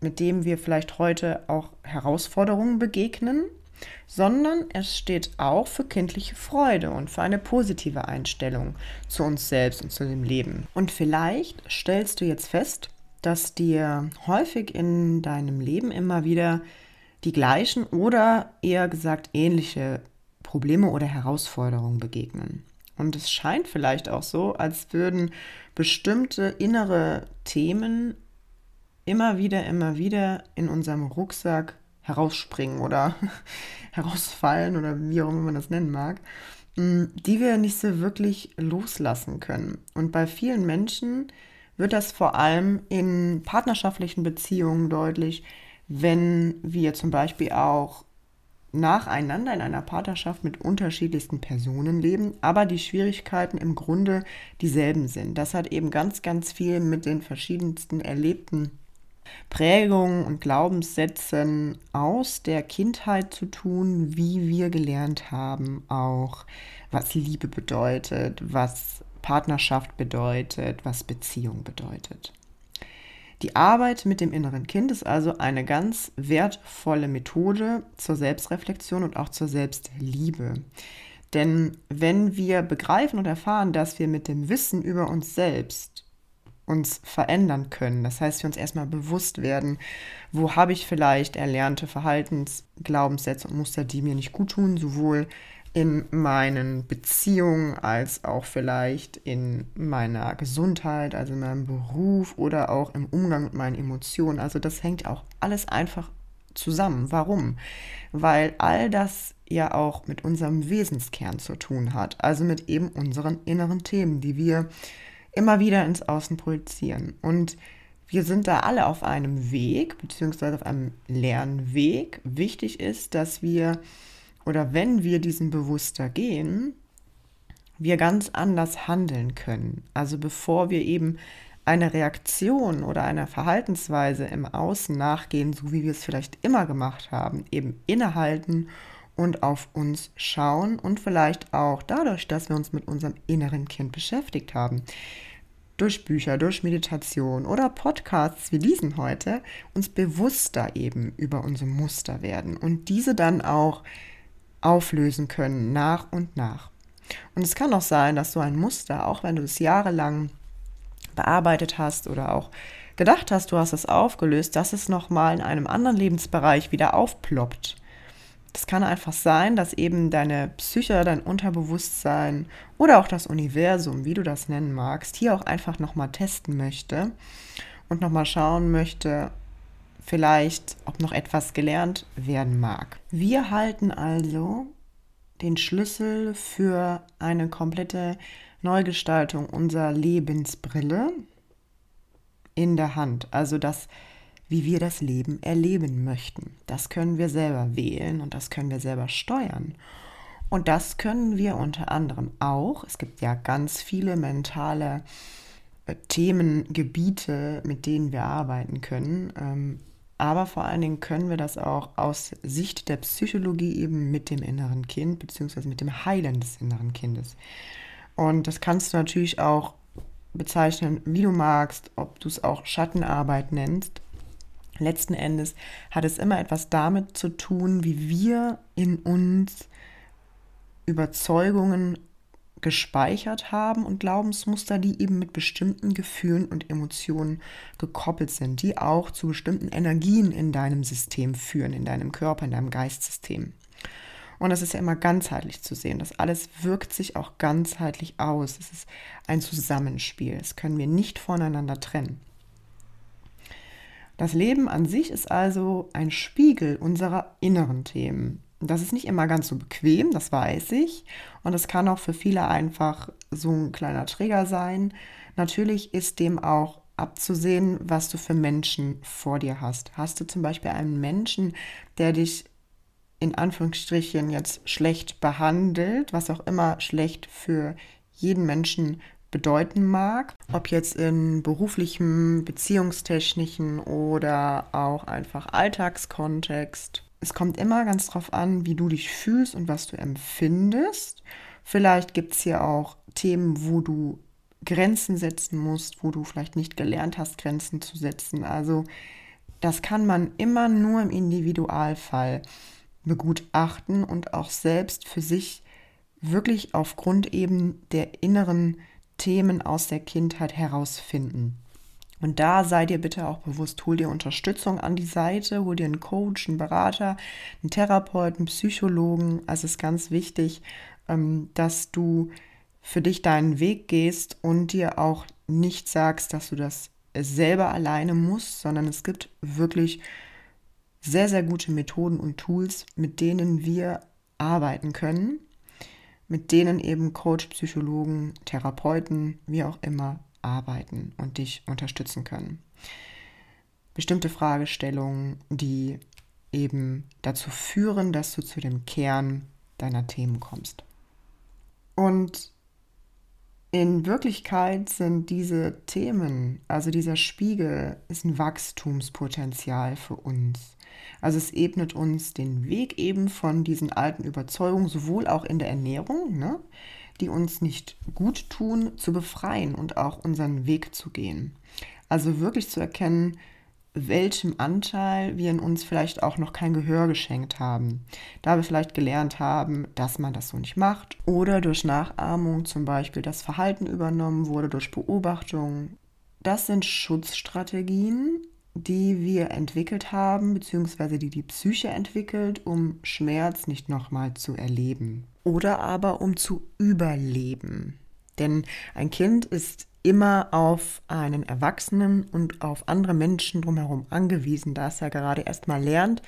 [SPEAKER 1] mit dem wir vielleicht heute auch Herausforderungen begegnen, sondern es steht auch für kindliche Freude und für eine positive Einstellung zu uns selbst und zu dem Leben. Und vielleicht stellst du jetzt fest, dass dir häufig in deinem Leben immer wieder die gleichen oder eher gesagt ähnliche Probleme oder Herausforderungen begegnen. Und es scheint vielleicht auch so, als würden bestimmte innere Themen immer wieder, immer wieder in unserem Rucksack herausspringen oder [laughs] herausfallen oder wie auch immer man das nennen mag, mm, die wir nicht so wirklich loslassen können. Und bei vielen Menschen wird das vor allem in partnerschaftlichen Beziehungen deutlich, wenn wir zum Beispiel auch nacheinander in einer Partnerschaft mit unterschiedlichsten Personen leben, aber die Schwierigkeiten im Grunde dieselben sind. Das hat eben ganz, ganz viel mit den verschiedensten erlebten Prägungen und Glaubenssätzen aus der Kindheit zu tun, wie wir gelernt haben, auch was Liebe bedeutet, was Partnerschaft bedeutet, was Beziehung bedeutet. Die Arbeit mit dem inneren Kind ist also eine ganz wertvolle Methode zur Selbstreflexion und auch zur Selbstliebe. Denn wenn wir begreifen und erfahren, dass wir mit dem Wissen über uns selbst uns verändern können. Das heißt, wir uns erstmal bewusst werden, wo habe ich vielleicht erlernte Verhaltensglaubenssätze und Muster, die mir nicht gut tun, sowohl in meinen Beziehungen als auch vielleicht in meiner Gesundheit, also in meinem Beruf oder auch im Umgang mit meinen Emotionen. Also das hängt auch alles einfach zusammen. Warum? Weil all das ja auch mit unserem Wesenskern zu tun hat, also mit eben unseren inneren Themen, die wir immer wieder ins Außen projizieren. Und wir sind da alle auf einem Weg, beziehungsweise auf einem Lernweg. Wichtig ist, dass wir, oder wenn wir diesen bewusster gehen, wir ganz anders handeln können. Also bevor wir eben einer Reaktion oder einer Verhaltensweise im Außen nachgehen, so wie wir es vielleicht immer gemacht haben, eben innehalten und auf uns schauen und vielleicht auch dadurch, dass wir uns mit unserem inneren Kind beschäftigt haben, durch Bücher, durch Meditation oder Podcasts wie diesen heute, uns bewusster eben über unsere Muster werden und diese dann auch auflösen können nach und nach. Und es kann auch sein, dass so ein Muster, auch wenn du es jahrelang bearbeitet hast oder auch gedacht hast, du hast es aufgelöst, dass es nochmal in einem anderen Lebensbereich wieder aufploppt das kann einfach sein, dass eben deine Psyche, dein Unterbewusstsein oder auch das Universum, wie du das nennen magst, hier auch einfach nochmal testen möchte und nochmal schauen möchte, vielleicht, ob noch etwas gelernt werden mag. Wir halten also den Schlüssel für eine komplette Neugestaltung unserer Lebensbrille in der Hand. Also das wie wir das Leben erleben möchten. Das können wir selber wählen und das können wir selber steuern. Und das können wir unter anderem auch. Es gibt ja ganz viele mentale äh, Themengebiete, mit denen wir arbeiten können. Aber vor allen Dingen können wir das auch aus Sicht der Psychologie eben mit dem inneren Kind, beziehungsweise mit dem Heilen des inneren Kindes. Und das kannst du natürlich auch bezeichnen, wie du magst, ob du es auch Schattenarbeit nennst letzten Endes hat es immer etwas damit zu tun, wie wir in uns Überzeugungen gespeichert haben und Glaubensmuster, die eben mit bestimmten Gefühlen und Emotionen gekoppelt sind, die auch zu bestimmten Energien in deinem System führen, in deinem Körper, in deinem Geistsystem. Und das ist ja immer ganzheitlich zu sehen. Das alles wirkt sich auch ganzheitlich aus. Es ist ein Zusammenspiel. Das können wir nicht voneinander trennen. Das Leben an sich ist also ein Spiegel unserer inneren Themen. Das ist nicht immer ganz so bequem, das weiß ich. Und es kann auch für viele einfach so ein kleiner Trigger sein. Natürlich ist dem auch abzusehen, was du für Menschen vor dir hast. Hast du zum Beispiel einen Menschen, der dich in Anführungsstrichen jetzt schlecht behandelt, was auch immer schlecht für jeden Menschen bedeuten mag, ob jetzt in beruflichem, beziehungstechnischen oder auch einfach Alltagskontext. Es kommt immer ganz drauf an, wie du dich fühlst und was du empfindest. Vielleicht gibt es hier auch Themen, wo du Grenzen setzen musst, wo du vielleicht nicht gelernt hast, Grenzen zu setzen. Also das kann man immer nur im Individualfall begutachten und auch selbst für sich wirklich aufgrund eben der inneren Themen aus der Kindheit herausfinden. Und da sei dir bitte auch bewusst, hol dir Unterstützung an die Seite, hol dir einen Coach, einen Berater, einen Therapeuten, einen Psychologen. Also es ist ganz wichtig, ähm, dass du für dich deinen Weg gehst und dir auch nicht sagst, dass du das selber alleine musst, sondern es gibt wirklich sehr, sehr gute Methoden und Tools, mit denen wir arbeiten können, mit denen eben Coach, Psychologen, Therapeuten, wie auch immer arbeiten und dich unterstützen können. Bestimmte Fragestellungen, die eben dazu führen, dass du zu dem Kern deiner Themen kommst. Und in Wirklichkeit sind diese Themen, also dieser Spiegel, ist ein Wachstumspotenzial für uns. Also es ebnet uns den Weg eben von diesen alten Überzeugungen, sowohl auch in der Ernährung, ne, die uns nicht gut tun, zu befreien und auch unseren Weg zu gehen. Also wirklich zu erkennen, welchem Anteil wir in uns vielleicht auch noch kein Gehör geschenkt haben. Da wir vielleicht gelernt haben, dass man das so nicht macht oder durch Nachahmung zum Beispiel das Verhalten übernommen wurde, durch Beobachtung. Das sind Schutzstrategien, die wir entwickelt haben, beziehungsweise die die Psyche entwickelt, um Schmerz nicht nochmal zu erleben. Oder aber um zu überleben. Denn ein Kind ist immer auf einen Erwachsenen und auf andere Menschen drumherum angewiesen, da es ja gerade erst mal lernt,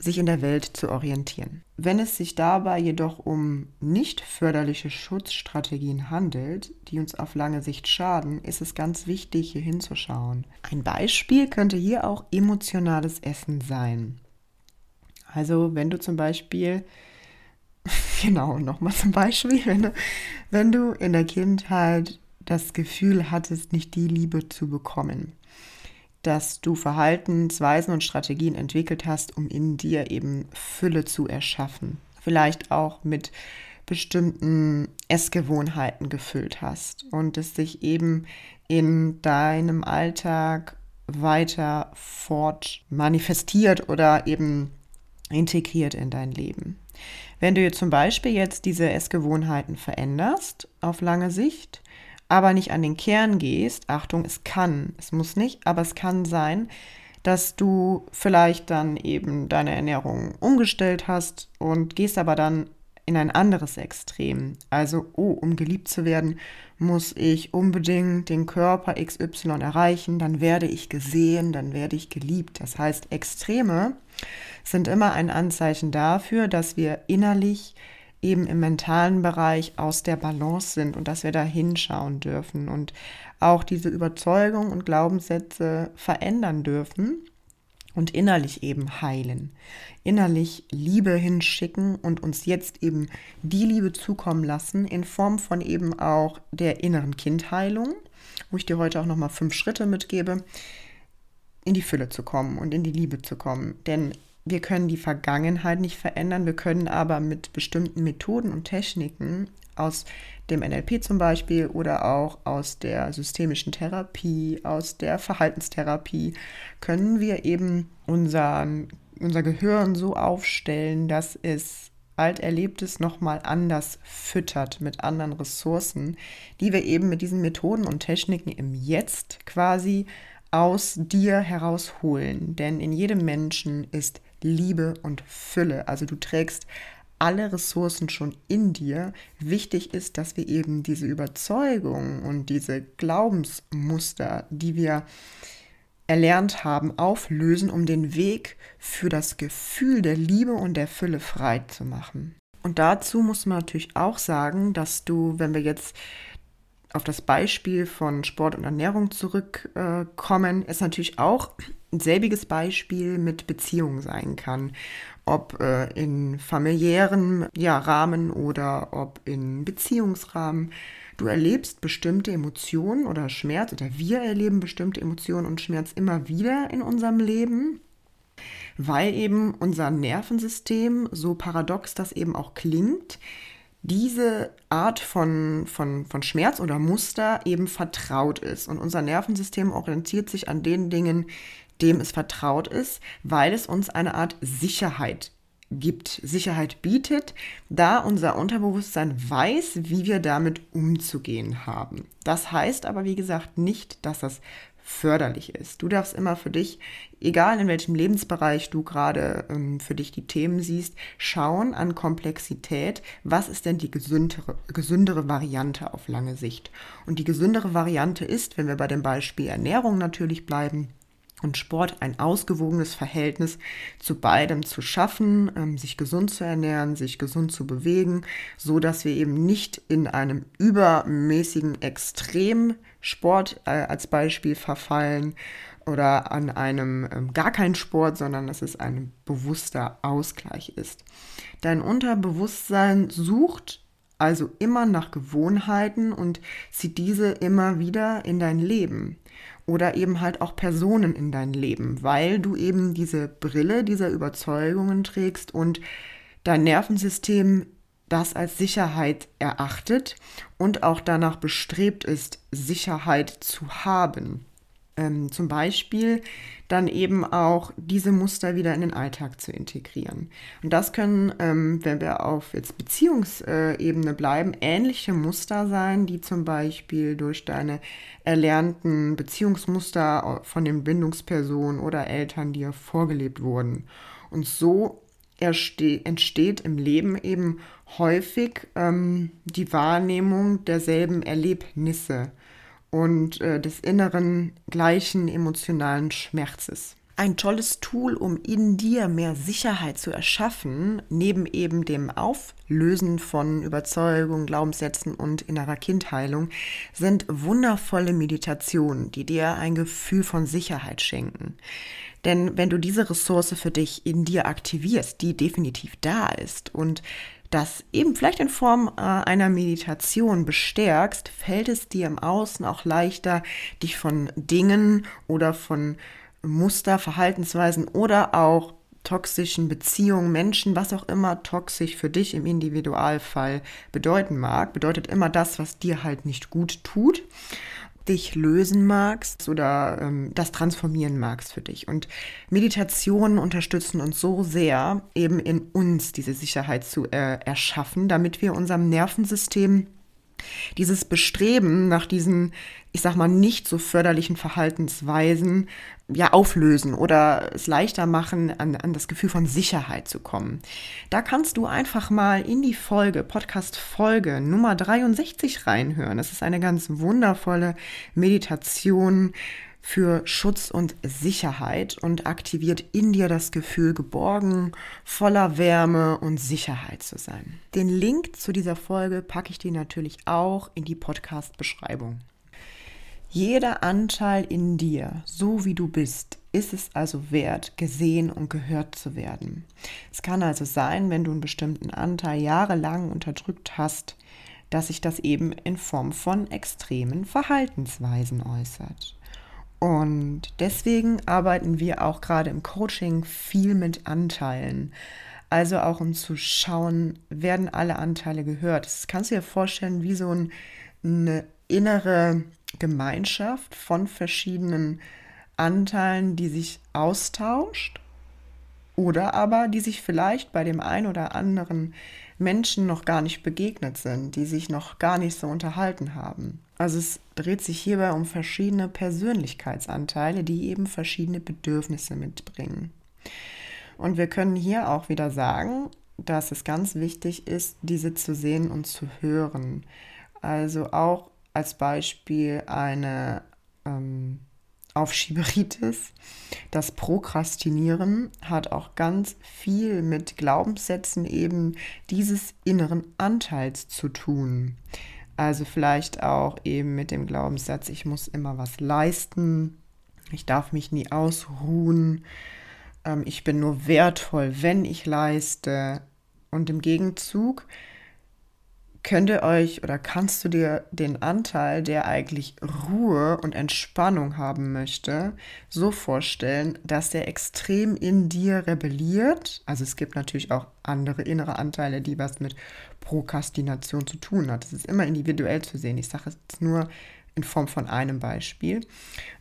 [SPEAKER 1] sich in der Welt zu orientieren. Wenn es sich dabei jedoch um nicht förderliche Schutzstrategien handelt, die uns auf lange Sicht schaden, ist es ganz wichtig, hier hinzuschauen. Ein Beispiel könnte hier auch emotionales Essen sein. Also wenn du zum Beispiel, genau, nochmal zum Beispiel, [laughs] wenn du, wenn du in der Kindheit das Gefühl hattest, nicht die Liebe zu bekommen. Dass du Verhaltensweisen und Strategien entwickelt hast, um in dir eben Fülle zu erschaffen. Vielleicht auch mit bestimmten Essgewohnheiten gefüllt hast und es sich eben in deinem Alltag weiter fort manifestiert oder eben integriert in dein Leben. Wenn du zum Beispiel jetzt diese Essgewohnheiten veränderst auf lange Sicht, aber nicht an den Kern gehst, Achtung, es kann, es muss nicht, aber es kann sein, dass du vielleicht dann eben deine Ernährung umgestellt hast und gehst aber dann in ein anderes Extrem. Also, oh, um geliebt zu werden, muss ich unbedingt den Körper XY erreichen, dann werde ich gesehen, dann werde ich geliebt. Das heißt, Extreme sind immer ein Anzeichen dafür, dass wir innerlich eben im mentalen Bereich aus der Balance sind und dass wir da hinschauen dürfen und auch diese Überzeugung und Glaubenssätze verändern dürfen und innerlich eben heilen, innerlich Liebe hinschicken und uns jetzt eben die Liebe zukommen lassen in Form von eben auch der inneren Kindheilung, wo ich dir heute auch noch mal fünf Schritte mitgebe, in die Fülle zu kommen und in die Liebe zu kommen, denn wir können die Vergangenheit nicht verändern, wir können aber mit bestimmten Methoden und Techniken aus dem NLP zum Beispiel oder auch aus der systemischen Therapie, aus der Verhaltenstherapie, können wir eben unseren, unser Gehirn so aufstellen, dass es Alterlebtes nochmal anders füttert mit anderen Ressourcen, die wir eben mit diesen Methoden und Techniken im Jetzt quasi aus dir herausholen. Denn in jedem Menschen ist Liebe und Fülle. Also du trägst alle Ressourcen schon in dir. Wichtig ist, dass wir eben diese Überzeugung und diese Glaubensmuster, die wir erlernt haben, auflösen, um den Weg für das Gefühl der Liebe und der Fülle frei zu machen. Und dazu muss man natürlich auch sagen, dass du, wenn wir jetzt auf das Beispiel von Sport und Ernährung zurückkommen, es natürlich auch ein selbiges Beispiel mit Beziehungen sein kann. Ob äh, in familiären ja, Rahmen oder ob in Beziehungsrahmen. du erlebst bestimmte Emotionen oder Schmerz oder wir erleben bestimmte Emotionen und Schmerz immer wieder in unserem Leben, weil eben unser Nervensystem, so paradox das eben auch klingt, diese Art von, von, von Schmerz oder Muster eben vertraut ist. Und unser Nervensystem orientiert sich an den Dingen, dem es vertraut ist, weil es uns eine Art Sicherheit gibt, Sicherheit bietet, da unser Unterbewusstsein weiß, wie wir damit umzugehen haben. Das heißt aber, wie gesagt, nicht, dass das förderlich ist. Du darfst immer für dich, egal in welchem Lebensbereich du gerade ähm, für dich die Themen siehst, schauen an Komplexität, was ist denn die gesündere, gesündere Variante auf lange Sicht. Und die gesündere Variante ist, wenn wir bei dem Beispiel Ernährung natürlich bleiben, und Sport ein ausgewogenes Verhältnis zu beidem zu schaffen, ähm, sich gesund zu ernähren, sich gesund zu bewegen, so dass wir eben nicht in einem übermäßigen Extremsport äh, als Beispiel verfallen oder an einem ähm, gar kein Sport, sondern dass es ein bewusster Ausgleich ist. Dein Unterbewusstsein sucht also immer nach Gewohnheiten und zieht diese immer wieder in dein Leben oder eben halt auch Personen in dein Leben, weil du eben diese Brille dieser Überzeugungen trägst und dein Nervensystem das als Sicherheit erachtet und auch danach bestrebt ist, Sicherheit zu haben ähm, zum Beispiel dann eben auch diese Muster wieder in den Alltag zu integrieren. Und das können, ähm, wenn wir auf jetzt Beziehungsebene bleiben, ähnliche Muster sein, die zum Beispiel durch deine erlernten Beziehungsmuster von den Bindungspersonen oder Eltern dir vorgelebt wurden. Und so entsteht im Leben eben häufig ähm, die Wahrnehmung derselben Erlebnisse und äh, des inneren gleichen emotionalen Schmerzes. Ein tolles Tool, um in dir mehr Sicherheit zu erschaffen, neben eben dem Auflösen von Überzeugungen, Glaubenssätzen und innerer Kindheilung, sind wundervolle Meditationen, die dir ein Gefühl von Sicherheit schenken. Denn wenn du diese Ressource für dich in dir aktivierst, die definitiv da ist und das eben vielleicht in Form äh, einer Meditation bestärkst, fällt es dir im Außen auch leichter, dich von Dingen oder von Muster, Verhaltensweisen oder auch toxischen Beziehungen, Menschen, was auch immer toxisch für dich im Individualfall bedeuten mag, bedeutet immer das, was dir halt nicht gut tut dich lösen magst oder ähm, das transformieren magst für dich. Und Meditationen unterstützen uns so sehr, eben in uns diese Sicherheit zu äh, erschaffen, damit wir unserem Nervensystem dieses Bestreben nach diesen, ich sag mal, nicht so förderlichen Verhaltensweisen ja auflösen oder es leichter machen, an, an das Gefühl von Sicherheit zu kommen. Da kannst du einfach mal in die Folge, Podcast-Folge Nummer 63 reinhören. Das ist eine ganz wundervolle Meditation für Schutz und Sicherheit und aktiviert in dir das Gefühl, geborgen, voller Wärme und Sicherheit zu sein. Den Link zu dieser Folge packe ich dir natürlich auch in die Podcast-Beschreibung. Jeder Anteil in dir, so wie du bist, ist es also wert, gesehen und gehört zu werden. Es kann also sein, wenn du einen bestimmten Anteil jahrelang unterdrückt hast, dass sich das eben in Form von extremen Verhaltensweisen äußert. Und deswegen arbeiten wir auch gerade im Coaching viel mit Anteilen. Also auch um zu schauen, werden alle Anteile gehört. Das kannst du dir vorstellen wie so ein, eine innere Gemeinschaft von verschiedenen Anteilen, die sich austauscht oder aber die sich vielleicht bei dem einen oder anderen Menschen noch gar nicht begegnet sind, die sich noch gar nicht so unterhalten haben. Also es dreht sich hierbei um verschiedene Persönlichkeitsanteile, die eben verschiedene Bedürfnisse mitbringen. Und wir können hier auch wieder sagen, dass es ganz wichtig ist, diese zu sehen und zu hören. Also auch als Beispiel eine ähm, Aufschieberitis. Das Prokrastinieren hat auch ganz viel mit Glaubenssätzen eben dieses inneren Anteils zu tun. Also vielleicht auch eben mit dem Glaubenssatz, ich muss immer was leisten, ich darf mich nie ausruhen, ähm, ich bin nur wertvoll, wenn ich leiste. Und im Gegenzug könnt ihr euch oder kannst du dir den Anteil, der eigentlich Ruhe und Entspannung haben möchte, so vorstellen, dass der extrem in dir rebelliert. Also es gibt natürlich auch andere innere Anteile, die was mit Prokrastination zu tun hat. Das ist immer individuell zu sehen. Ich sage es nur in Form von einem Beispiel.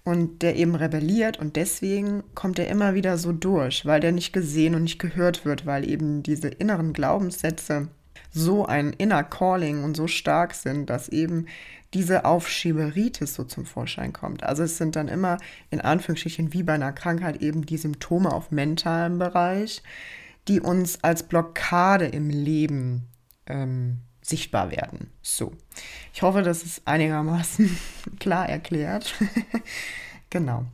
[SPEAKER 1] Und der eben rebelliert und deswegen kommt er immer wieder so durch, weil der nicht gesehen und nicht gehört wird, weil eben diese inneren Glaubenssätze so ein Inner Calling und so stark sind, dass eben diese Aufschieberitis so zum Vorschein kommt. Also es sind dann immer in Anführungsstrichen wie bei einer Krankheit eben die Symptome auf mentalem Bereich, die uns als Blockade im Leben ähm, sichtbar werden. So, ich hoffe, das ist einigermaßen [laughs] klar erklärt. [laughs] genau.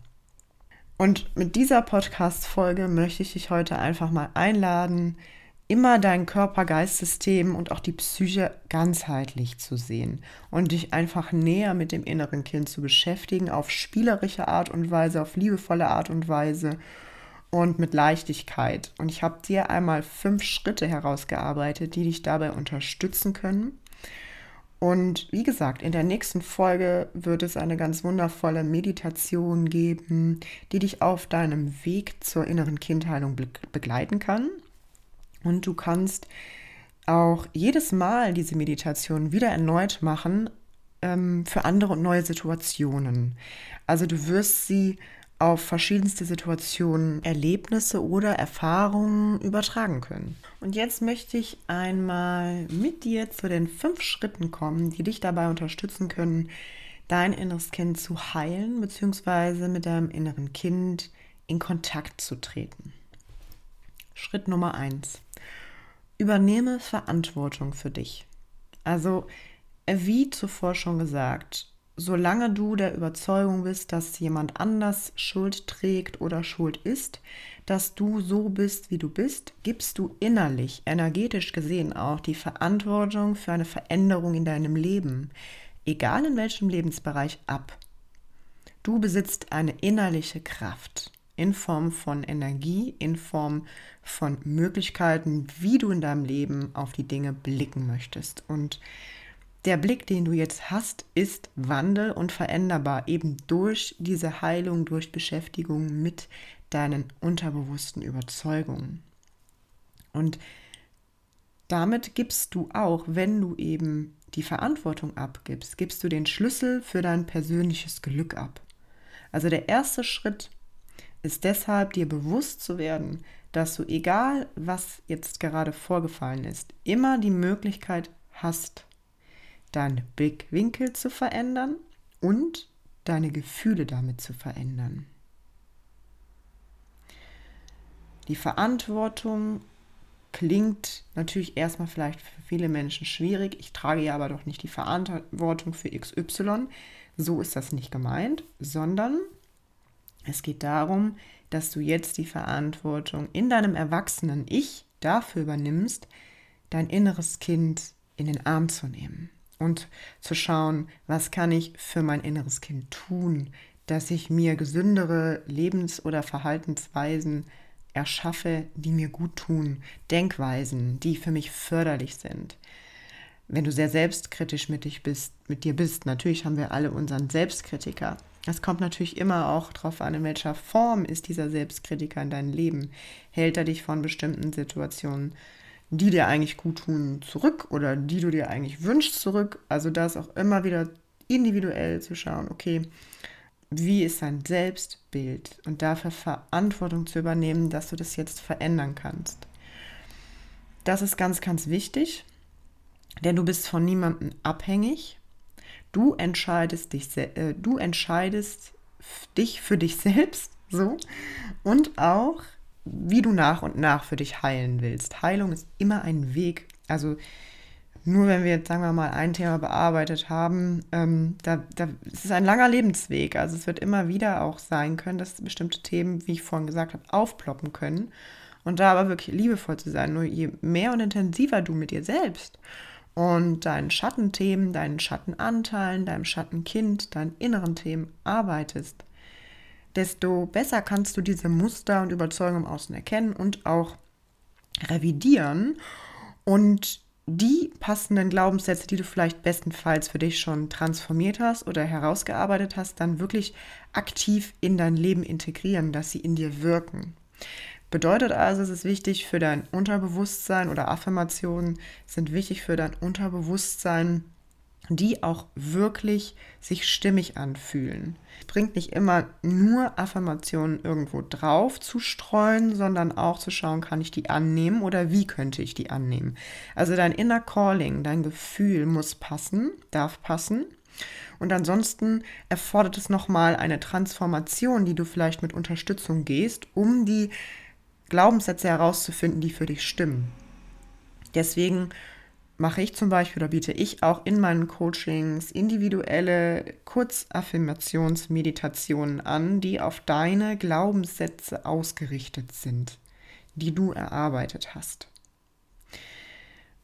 [SPEAKER 1] Und mit dieser Podcast-Folge möchte ich dich heute einfach mal einladen, immer dein Körper-Geist-System und auch die Psyche ganzheitlich zu sehen und dich einfach näher mit dem inneren Kind zu beschäftigen, auf spielerische Art und Weise, auf liebevolle Art und Weise und mit Leichtigkeit. Und ich habe dir einmal fünf Schritte herausgearbeitet, die dich dabei unterstützen können. Und wie gesagt, in der nächsten Folge wird es eine ganz wundervolle Meditation geben, die dich auf deinem Weg zur inneren Kindheilung begleiten kann. Und du kannst auch jedes Mal diese Meditation wieder erneut machen ähm, für andere und neue Situationen. Also du wirst sie auf verschiedenste Situationen, Erlebnisse oder Erfahrungen übertragen können. Und jetzt möchte ich einmal mit dir zu den fünf Schritten kommen, die dich dabei unterstützen können, dein inneres Kind zu heilen bzw. mit deinem inneren Kind in Kontakt zu treten. Schritt Nummer eins: Übernehme Verantwortung für dich. Also, wie zuvor schon gesagt, solange du der Überzeugung bist, dass jemand anders Schuld trägt oder Schuld ist, dass du so bist, wie du bist, gibst du innerlich, energetisch gesehen auch die Verantwortung für eine Veränderung in deinem Leben, egal in welchem Lebensbereich, ab. Du besitzt eine innerliche Kraft in Form von Energie, in Form von Möglichkeiten, wie du in deinem Leben auf die Dinge blicken möchtest. Und der Blick, den du jetzt hast, ist wandel- und veränderbar, eben durch diese Heilung, durch Beschäftigung mit deinen unterbewussten Überzeugungen. Und damit gibst du auch, wenn du eben die Verantwortung abgibst, gibst du den Schlüssel für dein persönliches Glück ab. Also der erste Schritt ist deshalb, dir bewusst zu werden, dass du, egal was jetzt gerade vorgefallen ist, immer die Möglichkeit hast, deinen Blickwinkel zu verändern und deine Gefühle damit zu verändern. Die Verantwortung klingt natürlich erstmal vielleicht für viele Menschen schwierig. Ich trage ja aber doch nicht die Verantwortung für XY. So ist das nicht gemeint, sondern es geht darum, dass du jetzt die Verantwortung in deinem erwachsenen Ich dafür übernimmst, dein inneres Kind in den Arm zu nehmen und zu schauen, was kann ich für mein inneres Kind tun, dass ich mir gesündere Lebens- oder Verhaltensweisen erschaffe, die mir gut tun, Denkweisen, die für mich förderlich sind. Wenn du sehr selbstkritisch mit, dich bist, mit dir bist, natürlich haben wir alle unseren Selbstkritiker. Es kommt natürlich immer auch darauf an, in welcher Form ist dieser Selbstkritiker in deinem Leben. Hält er dich von bestimmten Situationen die dir eigentlich gut tun, zurück oder die du dir eigentlich wünschst, zurück. Also da ist auch immer wieder individuell zu schauen, okay, wie ist dein Selbstbild und dafür Verantwortung zu übernehmen, dass du das jetzt verändern kannst. Das ist ganz, ganz wichtig, denn du bist von niemandem abhängig. Du entscheidest dich, äh, du entscheidest dich für dich [laughs] selbst, so und auch wie du nach und nach für dich heilen willst. Heilung ist immer ein Weg. Also nur wenn wir jetzt, sagen wir mal, ein Thema bearbeitet haben, ähm, da, da es ist ein langer Lebensweg. Also es wird immer wieder auch sein können, dass bestimmte Themen, wie ich vorhin gesagt habe, aufploppen können. Und da aber wirklich liebevoll zu sein. Nur je mehr und intensiver du mit dir selbst und deinen Schattenthemen, deinen Schattenanteilen, deinem Schattenkind, deinen inneren Themen arbeitest, desto besser kannst du diese Muster und Überzeugungen im Außen erkennen und auch revidieren und die passenden Glaubenssätze, die du vielleicht bestenfalls für dich schon transformiert hast oder herausgearbeitet hast, dann wirklich aktiv in dein Leben integrieren, dass sie in dir wirken. Bedeutet also, es ist wichtig für dein Unterbewusstsein oder Affirmationen sind wichtig für dein Unterbewusstsein, die auch wirklich sich stimmig anfühlen. Es bringt nicht immer nur Affirmationen irgendwo drauf zu streuen, sondern auch zu schauen, kann ich die annehmen oder wie könnte ich die annehmen. Also dein Inner Calling, dein Gefühl muss passen, darf passen. Und ansonsten erfordert es nochmal eine Transformation, die du vielleicht mit Unterstützung gehst, um die Glaubenssätze herauszufinden, die für dich stimmen. Deswegen mache ich zum Beispiel oder biete ich auch in meinen Coachings individuelle Kurzaffirmationsmeditationen an, die auf deine Glaubenssätze ausgerichtet sind, die du erarbeitet hast.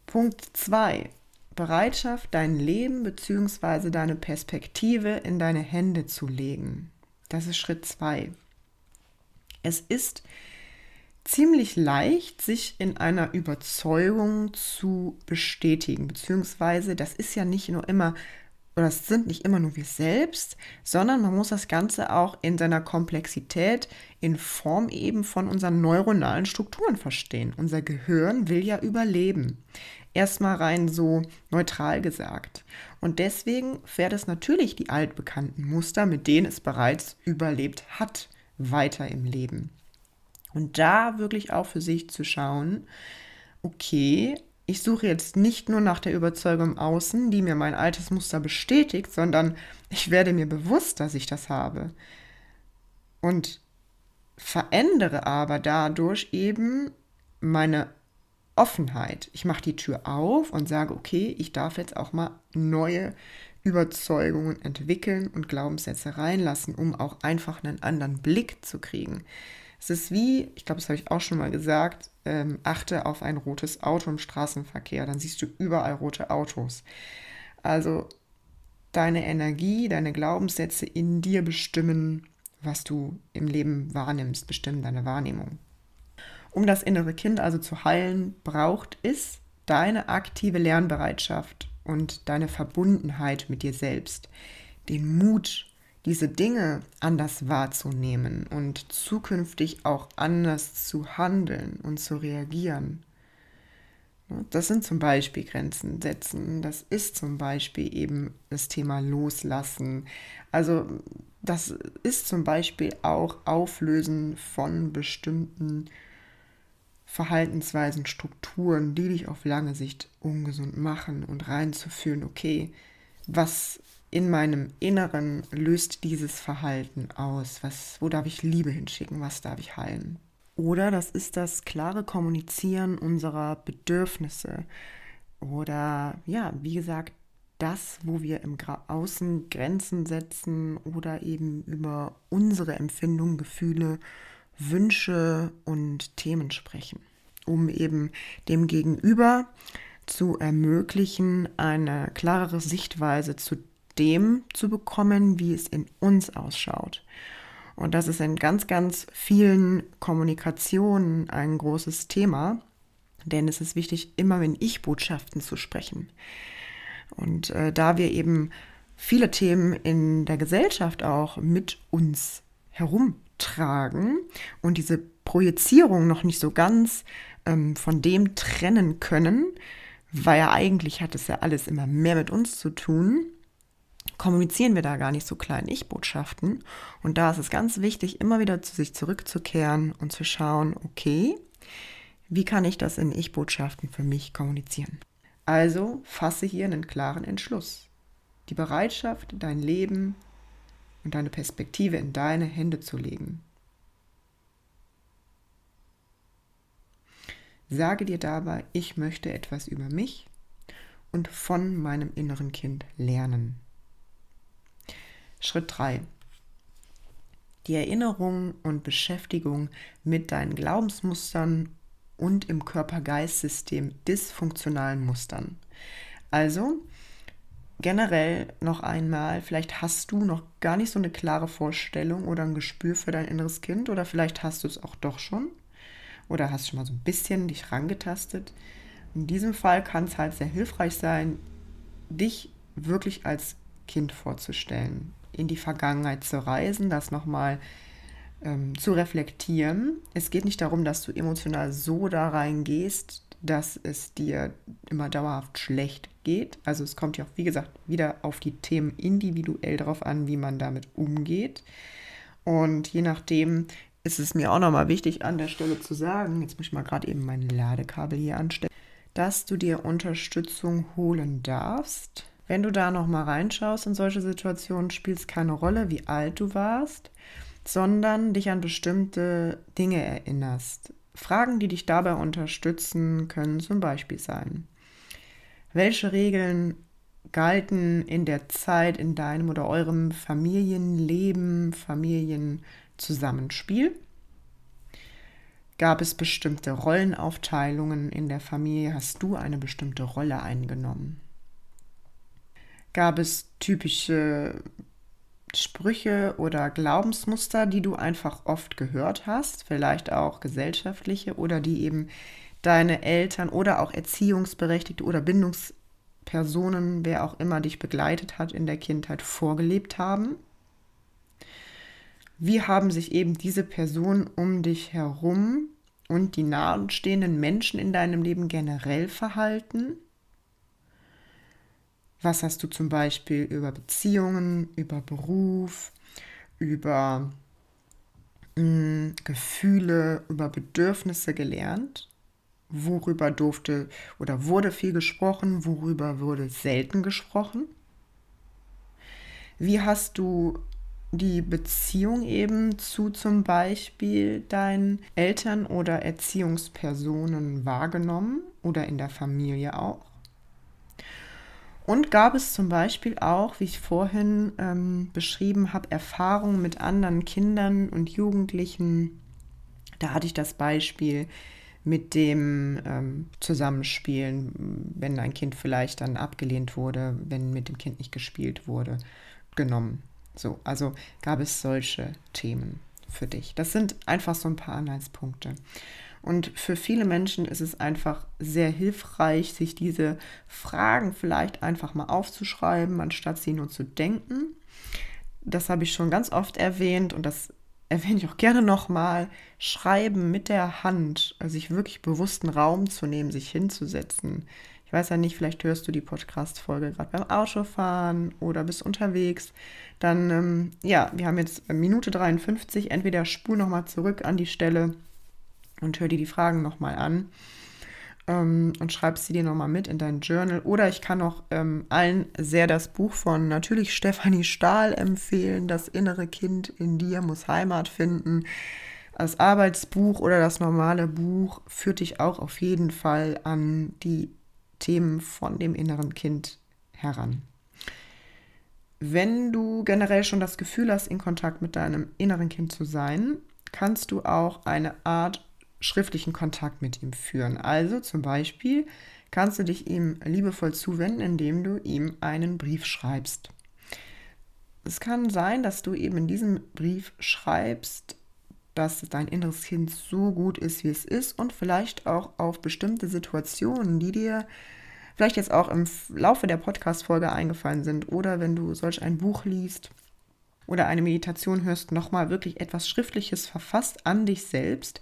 [SPEAKER 1] Punkt 2. Bereitschaft, dein Leben bzw. deine Perspektive in deine Hände zu legen. Das ist Schritt 2. Es ist ziemlich leicht, sich in einer Überzeugung zu bestätigen, beziehungsweise das ist ja nicht nur immer, oder es sind nicht immer nur wir selbst, sondern man muss das Ganze auch in seiner Komplexität in Form eben von unseren neuronalen Strukturen verstehen. Unser Gehirn will ja überleben. Erstmal rein so neutral gesagt. Und deswegen fährt es natürlich die altbekannten Muster, mit denen es bereits überlebt hat, weiter im Leben. Und da wirklich auch für sich zu schauen, okay, ich suche jetzt nicht nur nach der Überzeugung Außen, die mir mein altes Muster bestätigt, sondern ich werde mir bewusst, dass ich das habe. Und verändere aber dadurch eben meine Offenheit. Ich mache die Tür auf und sage, okay, ich darf jetzt auch mal neue Überzeugungen entwickeln und Glaubenssätze reinlassen, um auch einfach einen anderen Blick zu kriegen. Es ist wie, ich glaube, das habe ich auch schon mal gesagt, ähm, achte auf ein rotes Auto im Straßenverkehr, dann siehst du überall rote Autos. Also deine Energie, deine Glaubenssätze in dir bestimmen, was du im Leben wahrnimmst, bestimmen deine Wahrnehmung. Um das innere Kind also zu heilen, braucht es deine aktive Lernbereitschaft und deine Verbundenheit mit dir selbst, den Mut, diese Dinge anders wahrzunehmen und zukünftig auch anders zu handeln und zu reagieren. Das sind zum Beispiel Grenzen setzen, das ist zum Beispiel eben das Thema Loslassen. Also das ist zum Beispiel auch Auflösen von bestimmten Verhaltensweisen, Strukturen, die dich auf lange Sicht ungesund machen und reinzuführen, okay, was in meinem Inneren löst dieses Verhalten aus? Was, wo darf ich Liebe hinschicken? Was darf ich heilen? Oder das ist das klare Kommunizieren unserer Bedürfnisse. Oder ja, wie gesagt, das, wo wir im Außen Grenzen setzen oder eben über unsere Empfindungen, Gefühle, Wünsche und Themen sprechen, um eben dem Gegenüber zu ermöglichen, eine klarere Sichtweise zu dem zu bekommen, wie es in uns ausschaut. Und das ist in ganz, ganz vielen Kommunikationen ein großes Thema, denn es ist wichtig, immer in Ich-Botschaften zu sprechen. Und äh, da wir eben viele Themen in der Gesellschaft auch mit uns herumtragen und diese Projizierung noch nicht so ganz ähm, von dem trennen können, weil ja eigentlich hat es ja alles immer mehr mit uns zu tun, kommunizieren wir da gar nicht so klein Ich-Botschaften. Und da ist es ganz wichtig, immer wieder zu sich zurückzukehren und zu schauen, okay, wie kann ich das in Ich-Botschaften für mich kommunizieren? Also fasse hier einen klaren Entschluss. Die Bereitschaft, dein Leben und deine Perspektive in deine Hände zu legen. Sage dir dabei, ich möchte etwas über mich und von meinem inneren Kind lernen. Schritt 3. Die Erinnerung und Beschäftigung mit deinen Glaubensmustern und im Körper-Geist-System dysfunktionalen Mustern. Also generell noch einmal, vielleicht hast du noch gar nicht so eine klare Vorstellung oder ein Gespür für dein inneres Kind oder vielleicht hast du es auch doch schon oder hast schon mal so ein bisschen dich rangetastet. In diesem Fall kann es halt sehr hilfreich sein, dich wirklich als Kind vorzustellen, in die Vergangenheit zu reisen, das nochmal ähm, zu reflektieren. Es geht nicht darum, dass du emotional so da reingehst, dass es dir immer dauerhaft schlecht geht. Also es kommt ja auch, wie gesagt, wieder auf die Themen individuell darauf an, wie man damit umgeht. Und je nachdem ist es mir auch nochmal wichtig an der Stelle zu sagen, jetzt muss ich mal gerade eben mein Ladekabel hier anstellen, dass du dir Unterstützung holen darfst. Wenn du da nochmal reinschaust in solche Situationen, spielt es keine Rolle, wie alt du warst, sondern dich an bestimmte Dinge erinnerst. Fragen, die dich dabei unterstützen, können zum Beispiel sein. Welche Regeln galten in der Zeit in deinem oder eurem Familienleben, Familienzusammenspiel? Gab es bestimmte Rollenaufteilungen in der Familie? Hast du eine bestimmte Rolle eingenommen? Gab es typische Sprüche oder Glaubensmuster, die du einfach oft gehört hast, vielleicht auch gesellschaftliche oder die eben deine Eltern oder auch Erziehungsberechtigte oder Bindungspersonen, wer auch immer dich begleitet hat in der Kindheit, vorgelebt haben? Wie haben sich eben diese Personen um dich herum und die nahestehenden Menschen in deinem Leben generell verhalten? Was hast du zum Beispiel über Beziehungen, über Beruf, über mh, mm, Gefühle, über Bedürfnisse gelernt? Worüber durfte oder wurde viel gesprochen? Worüber wurde selten gesprochen? Wie hast du die Beziehung eben zu zum Beispiel deinen Eltern oder Erziehungspersonen wahrgenommen oder in der Familie auch? Und gab es zum Beispiel auch, wie ich vorhin ähm, beschrieben habe, Erfahrungen mit anderen Kindern und Jugendlichen. Da hatte ich das Beispiel mit dem ähm, Zusammenspielen, wenn ein Kind vielleicht dann abgelehnt wurde, wenn mit dem Kind nicht gespielt wurde, genommen. So, also gab es solche Themen für dich. Das sind einfach so ein paar Anhaltspunkte. Und für viele Menschen ist es einfach sehr hilfreich, sich diese Fragen vielleicht einfach mal aufzuschreiben, anstatt sie nur zu denken. Das habe ich schon ganz oft erwähnt und das erwähne ich auch gerne nochmal. Schreiben mit der Hand, also sich wirklich bewussten Raum zu nehmen, sich hinzusetzen. Ich weiß ja nicht, vielleicht hörst du die Podcast-Folge gerade beim Autofahren oder bist unterwegs. Dann, ähm, ja, wir haben jetzt Minute 53. Entweder spul nochmal zurück an die Stelle und hör dir die Fragen nochmal an ähm, und schreib sie dir nochmal mit in dein Journal. Oder ich kann auch ähm, allen sehr das Buch von natürlich Stefanie Stahl empfehlen. Das innere Kind in dir muss Heimat finden. Das Arbeitsbuch oder das normale Buch führt dich auch auf jeden Fall an die Themen von dem inneren Kind heran. Wenn du generell schon das Gefühl hast, in Kontakt mit deinem inneren Kind zu sein, kannst du auch eine Art schriftlichen Kontakt mit ihm führen. Also zum Beispiel kannst du dich ihm liebevoll zuwenden, indem du ihm einen Brief schreibst. Es kann sein, dass du eben in diesem Brief schreibst, dass dein inneres Kind so gut ist, wie es ist und vielleicht auch auf bestimmte Situationen, die dir vielleicht jetzt auch im Laufe der Podcast-Folge eingefallen sind oder wenn du solch ein Buch liest oder eine Meditation hörst, nochmal wirklich etwas Schriftliches verfasst an dich selbst,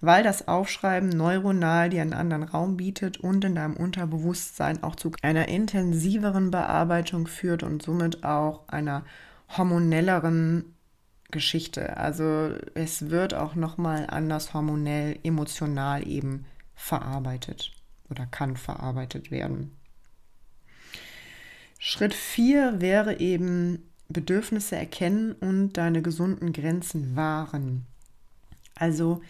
[SPEAKER 1] weil das Aufschreiben neuronal dir einen anderen Raum bietet und in deinem Unterbewusstsein auch zu einer intensiveren Bearbeitung führt und somit auch einer hormonelleren Geschichte. Also es wird auch nochmal anders hormonell, emotional eben verarbeitet oder kann verarbeitet werden. Schritt 4 wäre eben Bedürfnisse erkennen und deine gesunden Grenzen wahren. Also,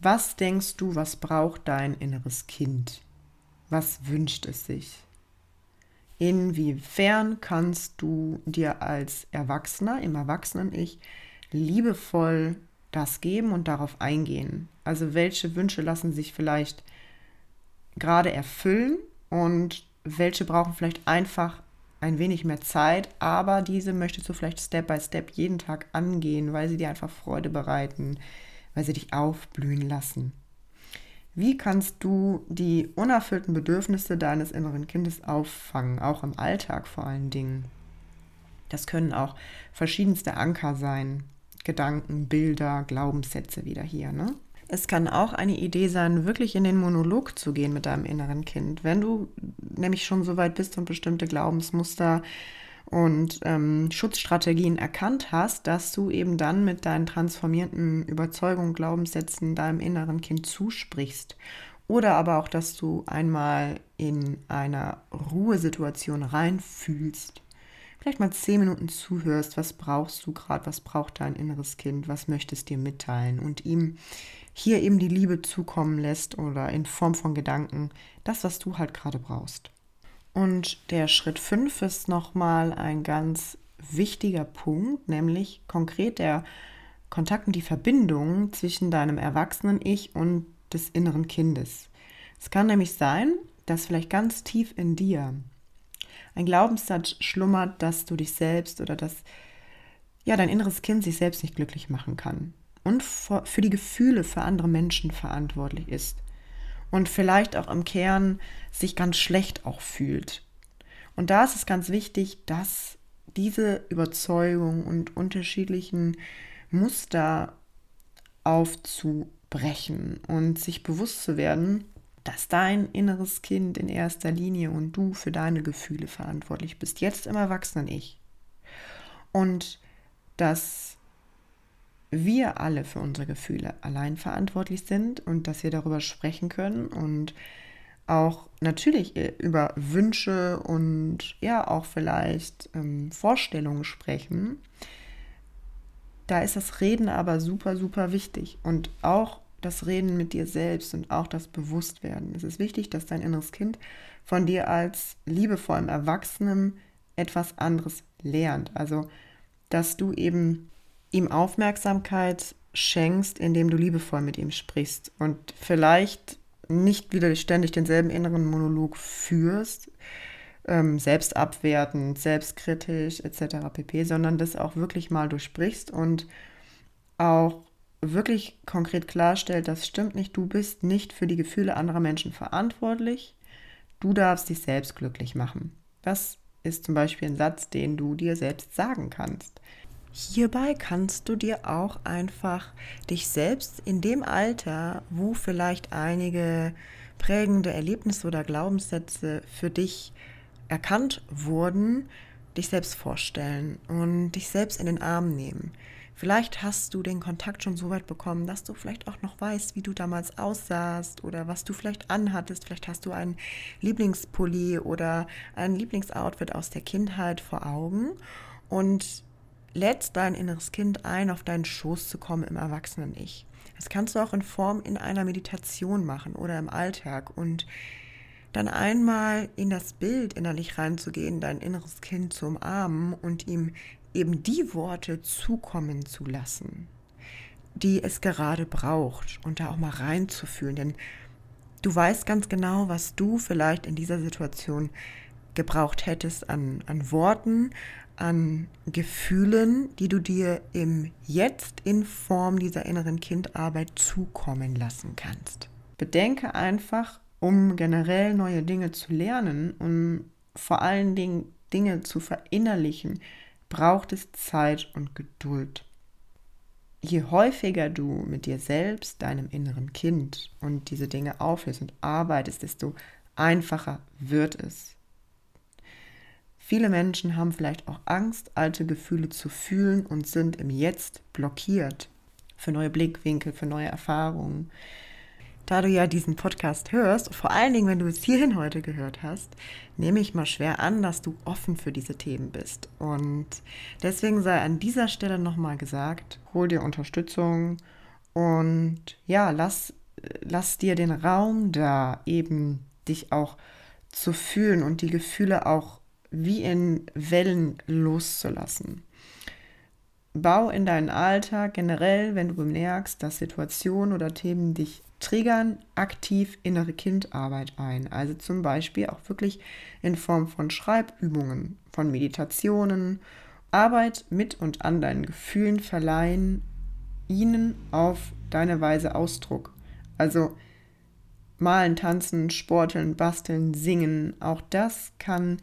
[SPEAKER 1] was denkst du, was braucht dein inneres Kind? Was wünscht es sich? Inwiefern kannst du dir als Erwachsener, im Erwachsenen-Ich, liebevoll das geben und darauf eingehen? Also welche Wünsche lassen sich vielleicht gerade erfüllen und welche brauchen vielleicht einfach ein wenig mehr Zeit, aber diese möchtest du vielleicht Step by Step jeden Tag angehen, weil sie dir einfach Freude bereiten, weil sie dich aufblühen lassen. Wie kannst du die unerfüllten Bedürfnisse deines inneren Kindes auffangen, auch im Alltag vor allen Dingen? Das können auch verschiedenste Anker sein, Gedanken, Bilder, Glaubenssätze wieder hier. Ne? Es kann auch eine Idee sein, wirklich in den Monolog zu gehen mit deinem inneren Kind. Wenn du nämlich schon so weit bist und bestimmte Glaubensmuster und ähm, Schutzstrategien erkannt hast, dass du eben dann mit deinen transformierten Überzeugungen, Glaubenssätzen deinem inneren Kind zusprichst. Oder aber auch, dass du einmal in einer Ruhesituation reinfühlst. Vielleicht mal zehn Minuten zuhörst, was brauchst du gerade, was braucht dein inneres Kind, was möchtest dir mitteilen und ihm hier eben die Liebe zukommen lässt oder in Form von Gedanken, das, was du halt gerade brauchst. Und der Schritt 5 ist nochmal ein ganz wichtiger Punkt, nämlich konkret der Kontakt und die Verbindung zwischen deinem erwachsenen Ich und des inneren Kindes. Es kann nämlich sein, dass vielleicht ganz tief in dir ein Glaubenssatz schlummert, dass du dich selbst oder dass ja dein inneres Kind sich selbst nicht glücklich machen kann und für die Gefühle für andere Menschen verantwortlich ist und vielleicht auch im Kern sich ganz schlecht auch fühlt. Und da ist es ganz wichtig, dass diese Überzeugung und unterschiedlichen Muster aufzubrechen und sich bewusst zu werden, dass dein inneres Kind in erster Linie und du für deine Gefühle verantwortlich bist, jetzt im Erwachsenen-Ich. Und dass wir alle für unsere Gefühle allein verantwortlich sind und dass wir darüber sprechen können und auch natürlich äh, über Wünsche und ja auch vielleicht ähm, Vorstellungen sprechen. Da ist das Reden aber super, super wichtig und auch das Reden mit dir selbst und auch das Bewusstwerden. Es ist wichtig, dass dein inneres Kind von dir als liebevollem Erwachsenem etwas anderes lernt. Also, dass du eben ihm Aufmerksamkeit schenkst, indem du liebevoll mit ihm sprichst und vielleicht nicht wieder ständig denselben inneren Monolog führst, ähm, selbstabwertend, selbstkritisch etc. pp, sondern das auch wirklich mal durchsprichst und auch wirklich konkret klarstellt, das stimmt nicht, du bist nicht für die Gefühle anderer Menschen verantwortlich, du darfst dich selbst glücklich machen. Das ist zum Beispiel ein Satz, den du dir selbst sagen kannst. Hierbei kannst du dir auch einfach dich selbst in dem Alter, wo vielleicht einige prägende Erlebnisse oder Glaubenssätze für dich erkannt wurden, dich selbst vorstellen und dich selbst in den Arm nehmen. Vielleicht hast du den Kontakt schon so weit bekommen, dass du vielleicht auch noch weißt, wie du damals aussahst oder was du vielleicht anhattest. Vielleicht hast du einen Lieblingspulli oder ein Lieblingsoutfit aus der Kindheit vor Augen und lädst dein inneres Kind ein, auf deinen Schoß zu kommen im Erwachsenen-Ich. Das kannst du auch in Form in einer Meditation machen oder im Alltag und dann einmal in das Bild innerlich reinzugehen, dein inneres Kind zu umarmen und ihm eben die Worte zukommen zu lassen, die es gerade braucht und da auch mal reinzufühlen. Denn du weißt ganz genau, was du vielleicht in dieser Situation gebraucht hättest an, an Worten, an Gefühlen, die du dir im Jetzt in Form dieser inneren Kindarbeit zukommen lassen kannst. Bedenke einfach, um generell neue Dinge zu lernen, um vor allen Dingen Dinge zu verinnerlichen, braucht es Zeit und Geduld. Je häufiger du mit dir selbst, deinem inneren Kind und diese Dinge auflöst und arbeitest, desto einfacher wird es. Viele Menschen haben vielleicht auch Angst, alte Gefühle zu fühlen und sind im Jetzt blockiert für neue Blickwinkel, für neue Erfahrungen. Da du ja diesen Podcast hörst, vor allen Dingen, wenn du es hierhin heute gehört hast, nehme ich mal schwer an, dass du offen für diese Themen bist. Und deswegen sei an dieser Stelle nochmal gesagt, hol dir Unterstützung und ja, lass, lass dir den Raum da, eben dich auch zu fühlen und die Gefühle auch wie in Wellen loszulassen. Bau in deinen Alltag generell, wenn du bemerkst, dass Situationen oder Themen dich triggern, aktiv innere Kindarbeit ein. Also zum Beispiel auch wirklich in Form von Schreibübungen, von Meditationen, Arbeit mit und an deinen Gefühlen verleihen ihnen auf deine Weise Ausdruck. Also Malen, tanzen, sporteln, basteln, singen, auch das kann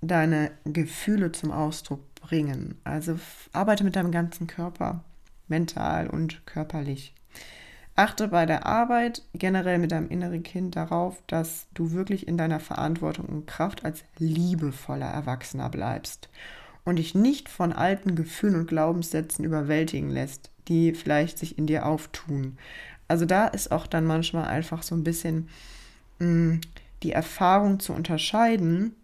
[SPEAKER 1] deine Gefühle zum Ausdruck bringen. Also arbeite mit deinem ganzen Körper, mental und körperlich. Achte bei der Arbeit generell mit deinem inneren Kind darauf, dass du wirklich in deiner Verantwortung und Kraft als liebevoller Erwachsener bleibst und dich nicht von alten Gefühlen und Glaubenssätzen überwältigen lässt, die vielleicht sich in dir auftun. Also da ist auch dann manchmal einfach so ein bisschen mh, mm, die Erfahrung zu unterscheiden,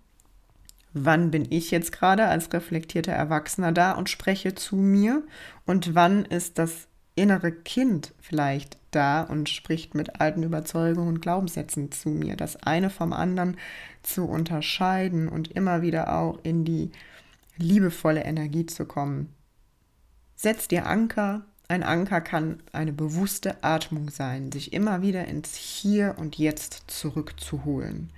[SPEAKER 1] wann bin ich jetzt gerade als reflektierter Erwachsener da und spreche zu mir und wann ist das innere Kind vielleicht da und spricht mit alten Überzeugungen und Glaubenssätzen zu mir. Das eine vom anderen zu unterscheiden und immer wieder auch in die liebevolle Energie zu kommen. Setz dir Anker. Ein Anker kann eine bewusste Atmung sein, sich immer wieder ins Hier und Jetzt zurückzuholen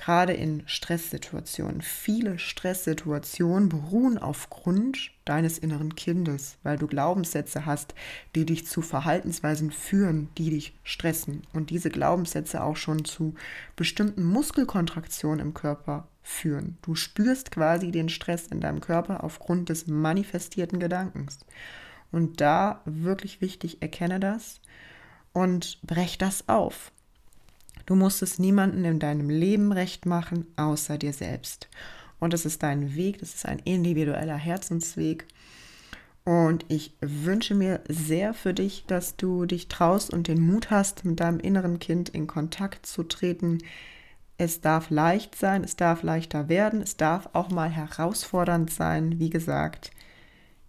[SPEAKER 1] gerade in Stresssituationen. Viele Stresssituationen beruhen aufgrund deines inneren Kindes, weil du Glaubenssätze hast, die dich zu Verhaltensweisen führen, die dich stressen und diese Glaubenssätze auch schon zu bestimmten Muskelkontraktionen im Körper führen. Du spürst quasi den Stress in deinem Körper aufgrund des manifestierten Gedankens. Und da wirklich wichtig, erkenne das und brech das auf. Du musst es niemandem in deinem Leben recht machen, außer dir selbst. Und es ist dein Weg, das ist ein individueller Herzensweg. Und ich wünsche mir sehr für dich, dass du dich traust und den Mut hast, mit deinem inneren Kind in Kontakt zu treten. Es darf leicht sein, es darf leichter werden, es darf auch mal herausfordernd sein. Wie gesagt,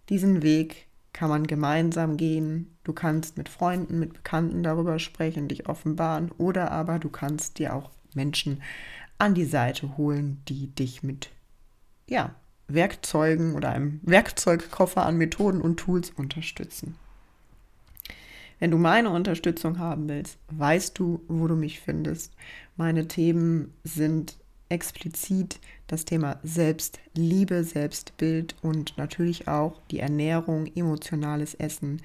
[SPEAKER 1] diesen Weg kann man gemeinsam gehen. Du kannst mit Freunden, mit Bekannten darüber sprechen, dich offenbaren oder aber du kannst dir auch Menschen an die Seite holen, die dich mit ja, Werkzeugen oder einem Werkzeugkoffer an Methoden und Tools unterstützen. Wenn du meine Unterstützung haben willst, weißt du, wo du mich findest. Meine Themen sind explizit das Thema Selbstliebe, Selbstbild und natürlich auch die Ernährung, emotionales Essen.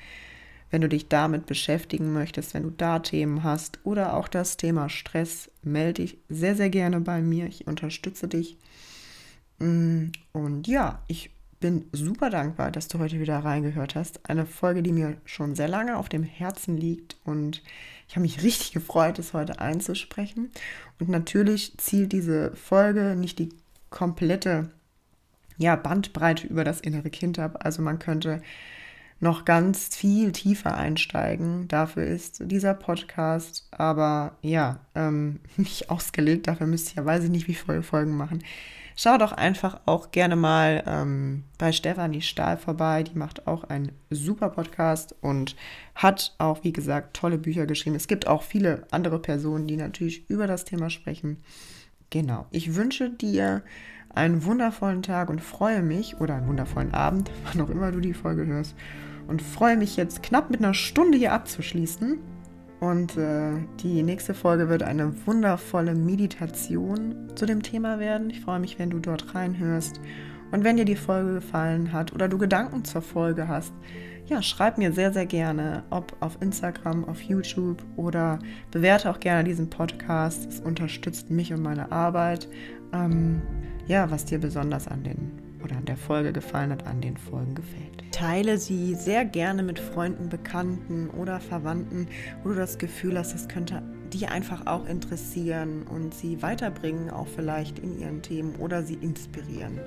[SPEAKER 1] Wenn du dich damit beschäftigen möchtest, wenn du da Themen hast oder auch das Thema Stress, melde dich sehr, sehr gerne bei mir. Ich unterstütze dich. Mm, und ja, ich bin super dankbar, dass du heute wieder reingehört hast. Eine Folge, die mir schon sehr lange auf dem Herzen liegt und ich habe mich richtig gefreut, es heute einzusprechen. Und natürlich zielt diese Folge nicht die komplette ja, Bandbreite über das innere Kind ab. Also man könnte noch ganz viel tiefer einsteigen. Dafür ist dieser Podcast aber ja ähm, [laughs] nicht ausgelegt. Dafür müsste ich ja, weiß ich nicht, wie viele Folgen machen. Schau doch einfach auch gerne mal ähm, bei Stefanie Stahl vorbei. Die macht auch einen super Podcast und hat auch, wie gesagt, tolle Bücher geschrieben. Es gibt auch viele andere Personen, die natürlich über das Thema sprechen. Genau. Ich wünsche dir einen wundervollen Tag und freue mich, oder einen wundervollen Abend, [laughs] wann auch immer du die Folge hörst, und freue mich jetzt knapp mit einer Stunde hier abzuschließen. Und äh, die nächste Folge wird eine wundervolle Meditation zu dem Thema werden. Ich freue mich, wenn du dort reinhörst. Und wenn dir die Folge gefallen hat oder du Gedanken zur Folge hast, ja, schreib mir sehr, sehr gerne, ob auf Instagram, auf YouTube oder bewerte auch gerne diesen Podcast. Es unterstützt mich und meine Arbeit. Ähm, ja, was dir besonders an den oder an der Folge gefallen hat, an den Folgen gefällt. Teile sie sehr gerne mit Freunden, Bekannten oder Verwandten, wo du das Gefühl hast, es könnte die einfach auch interessieren und sie weiterbringen, auch vielleicht in ihren Themen oder sie inspirieren.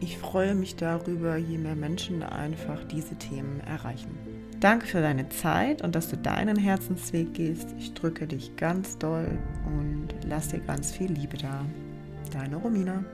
[SPEAKER 1] Ich freue mich darüber, je mehr Menschen einfach diese Themen erreichen. Danke für deine Zeit und dass du deinen Herzensweg gehst. Ich drücke dich ganz doll und lass dir ganz viel Liebe da. Deine Romina.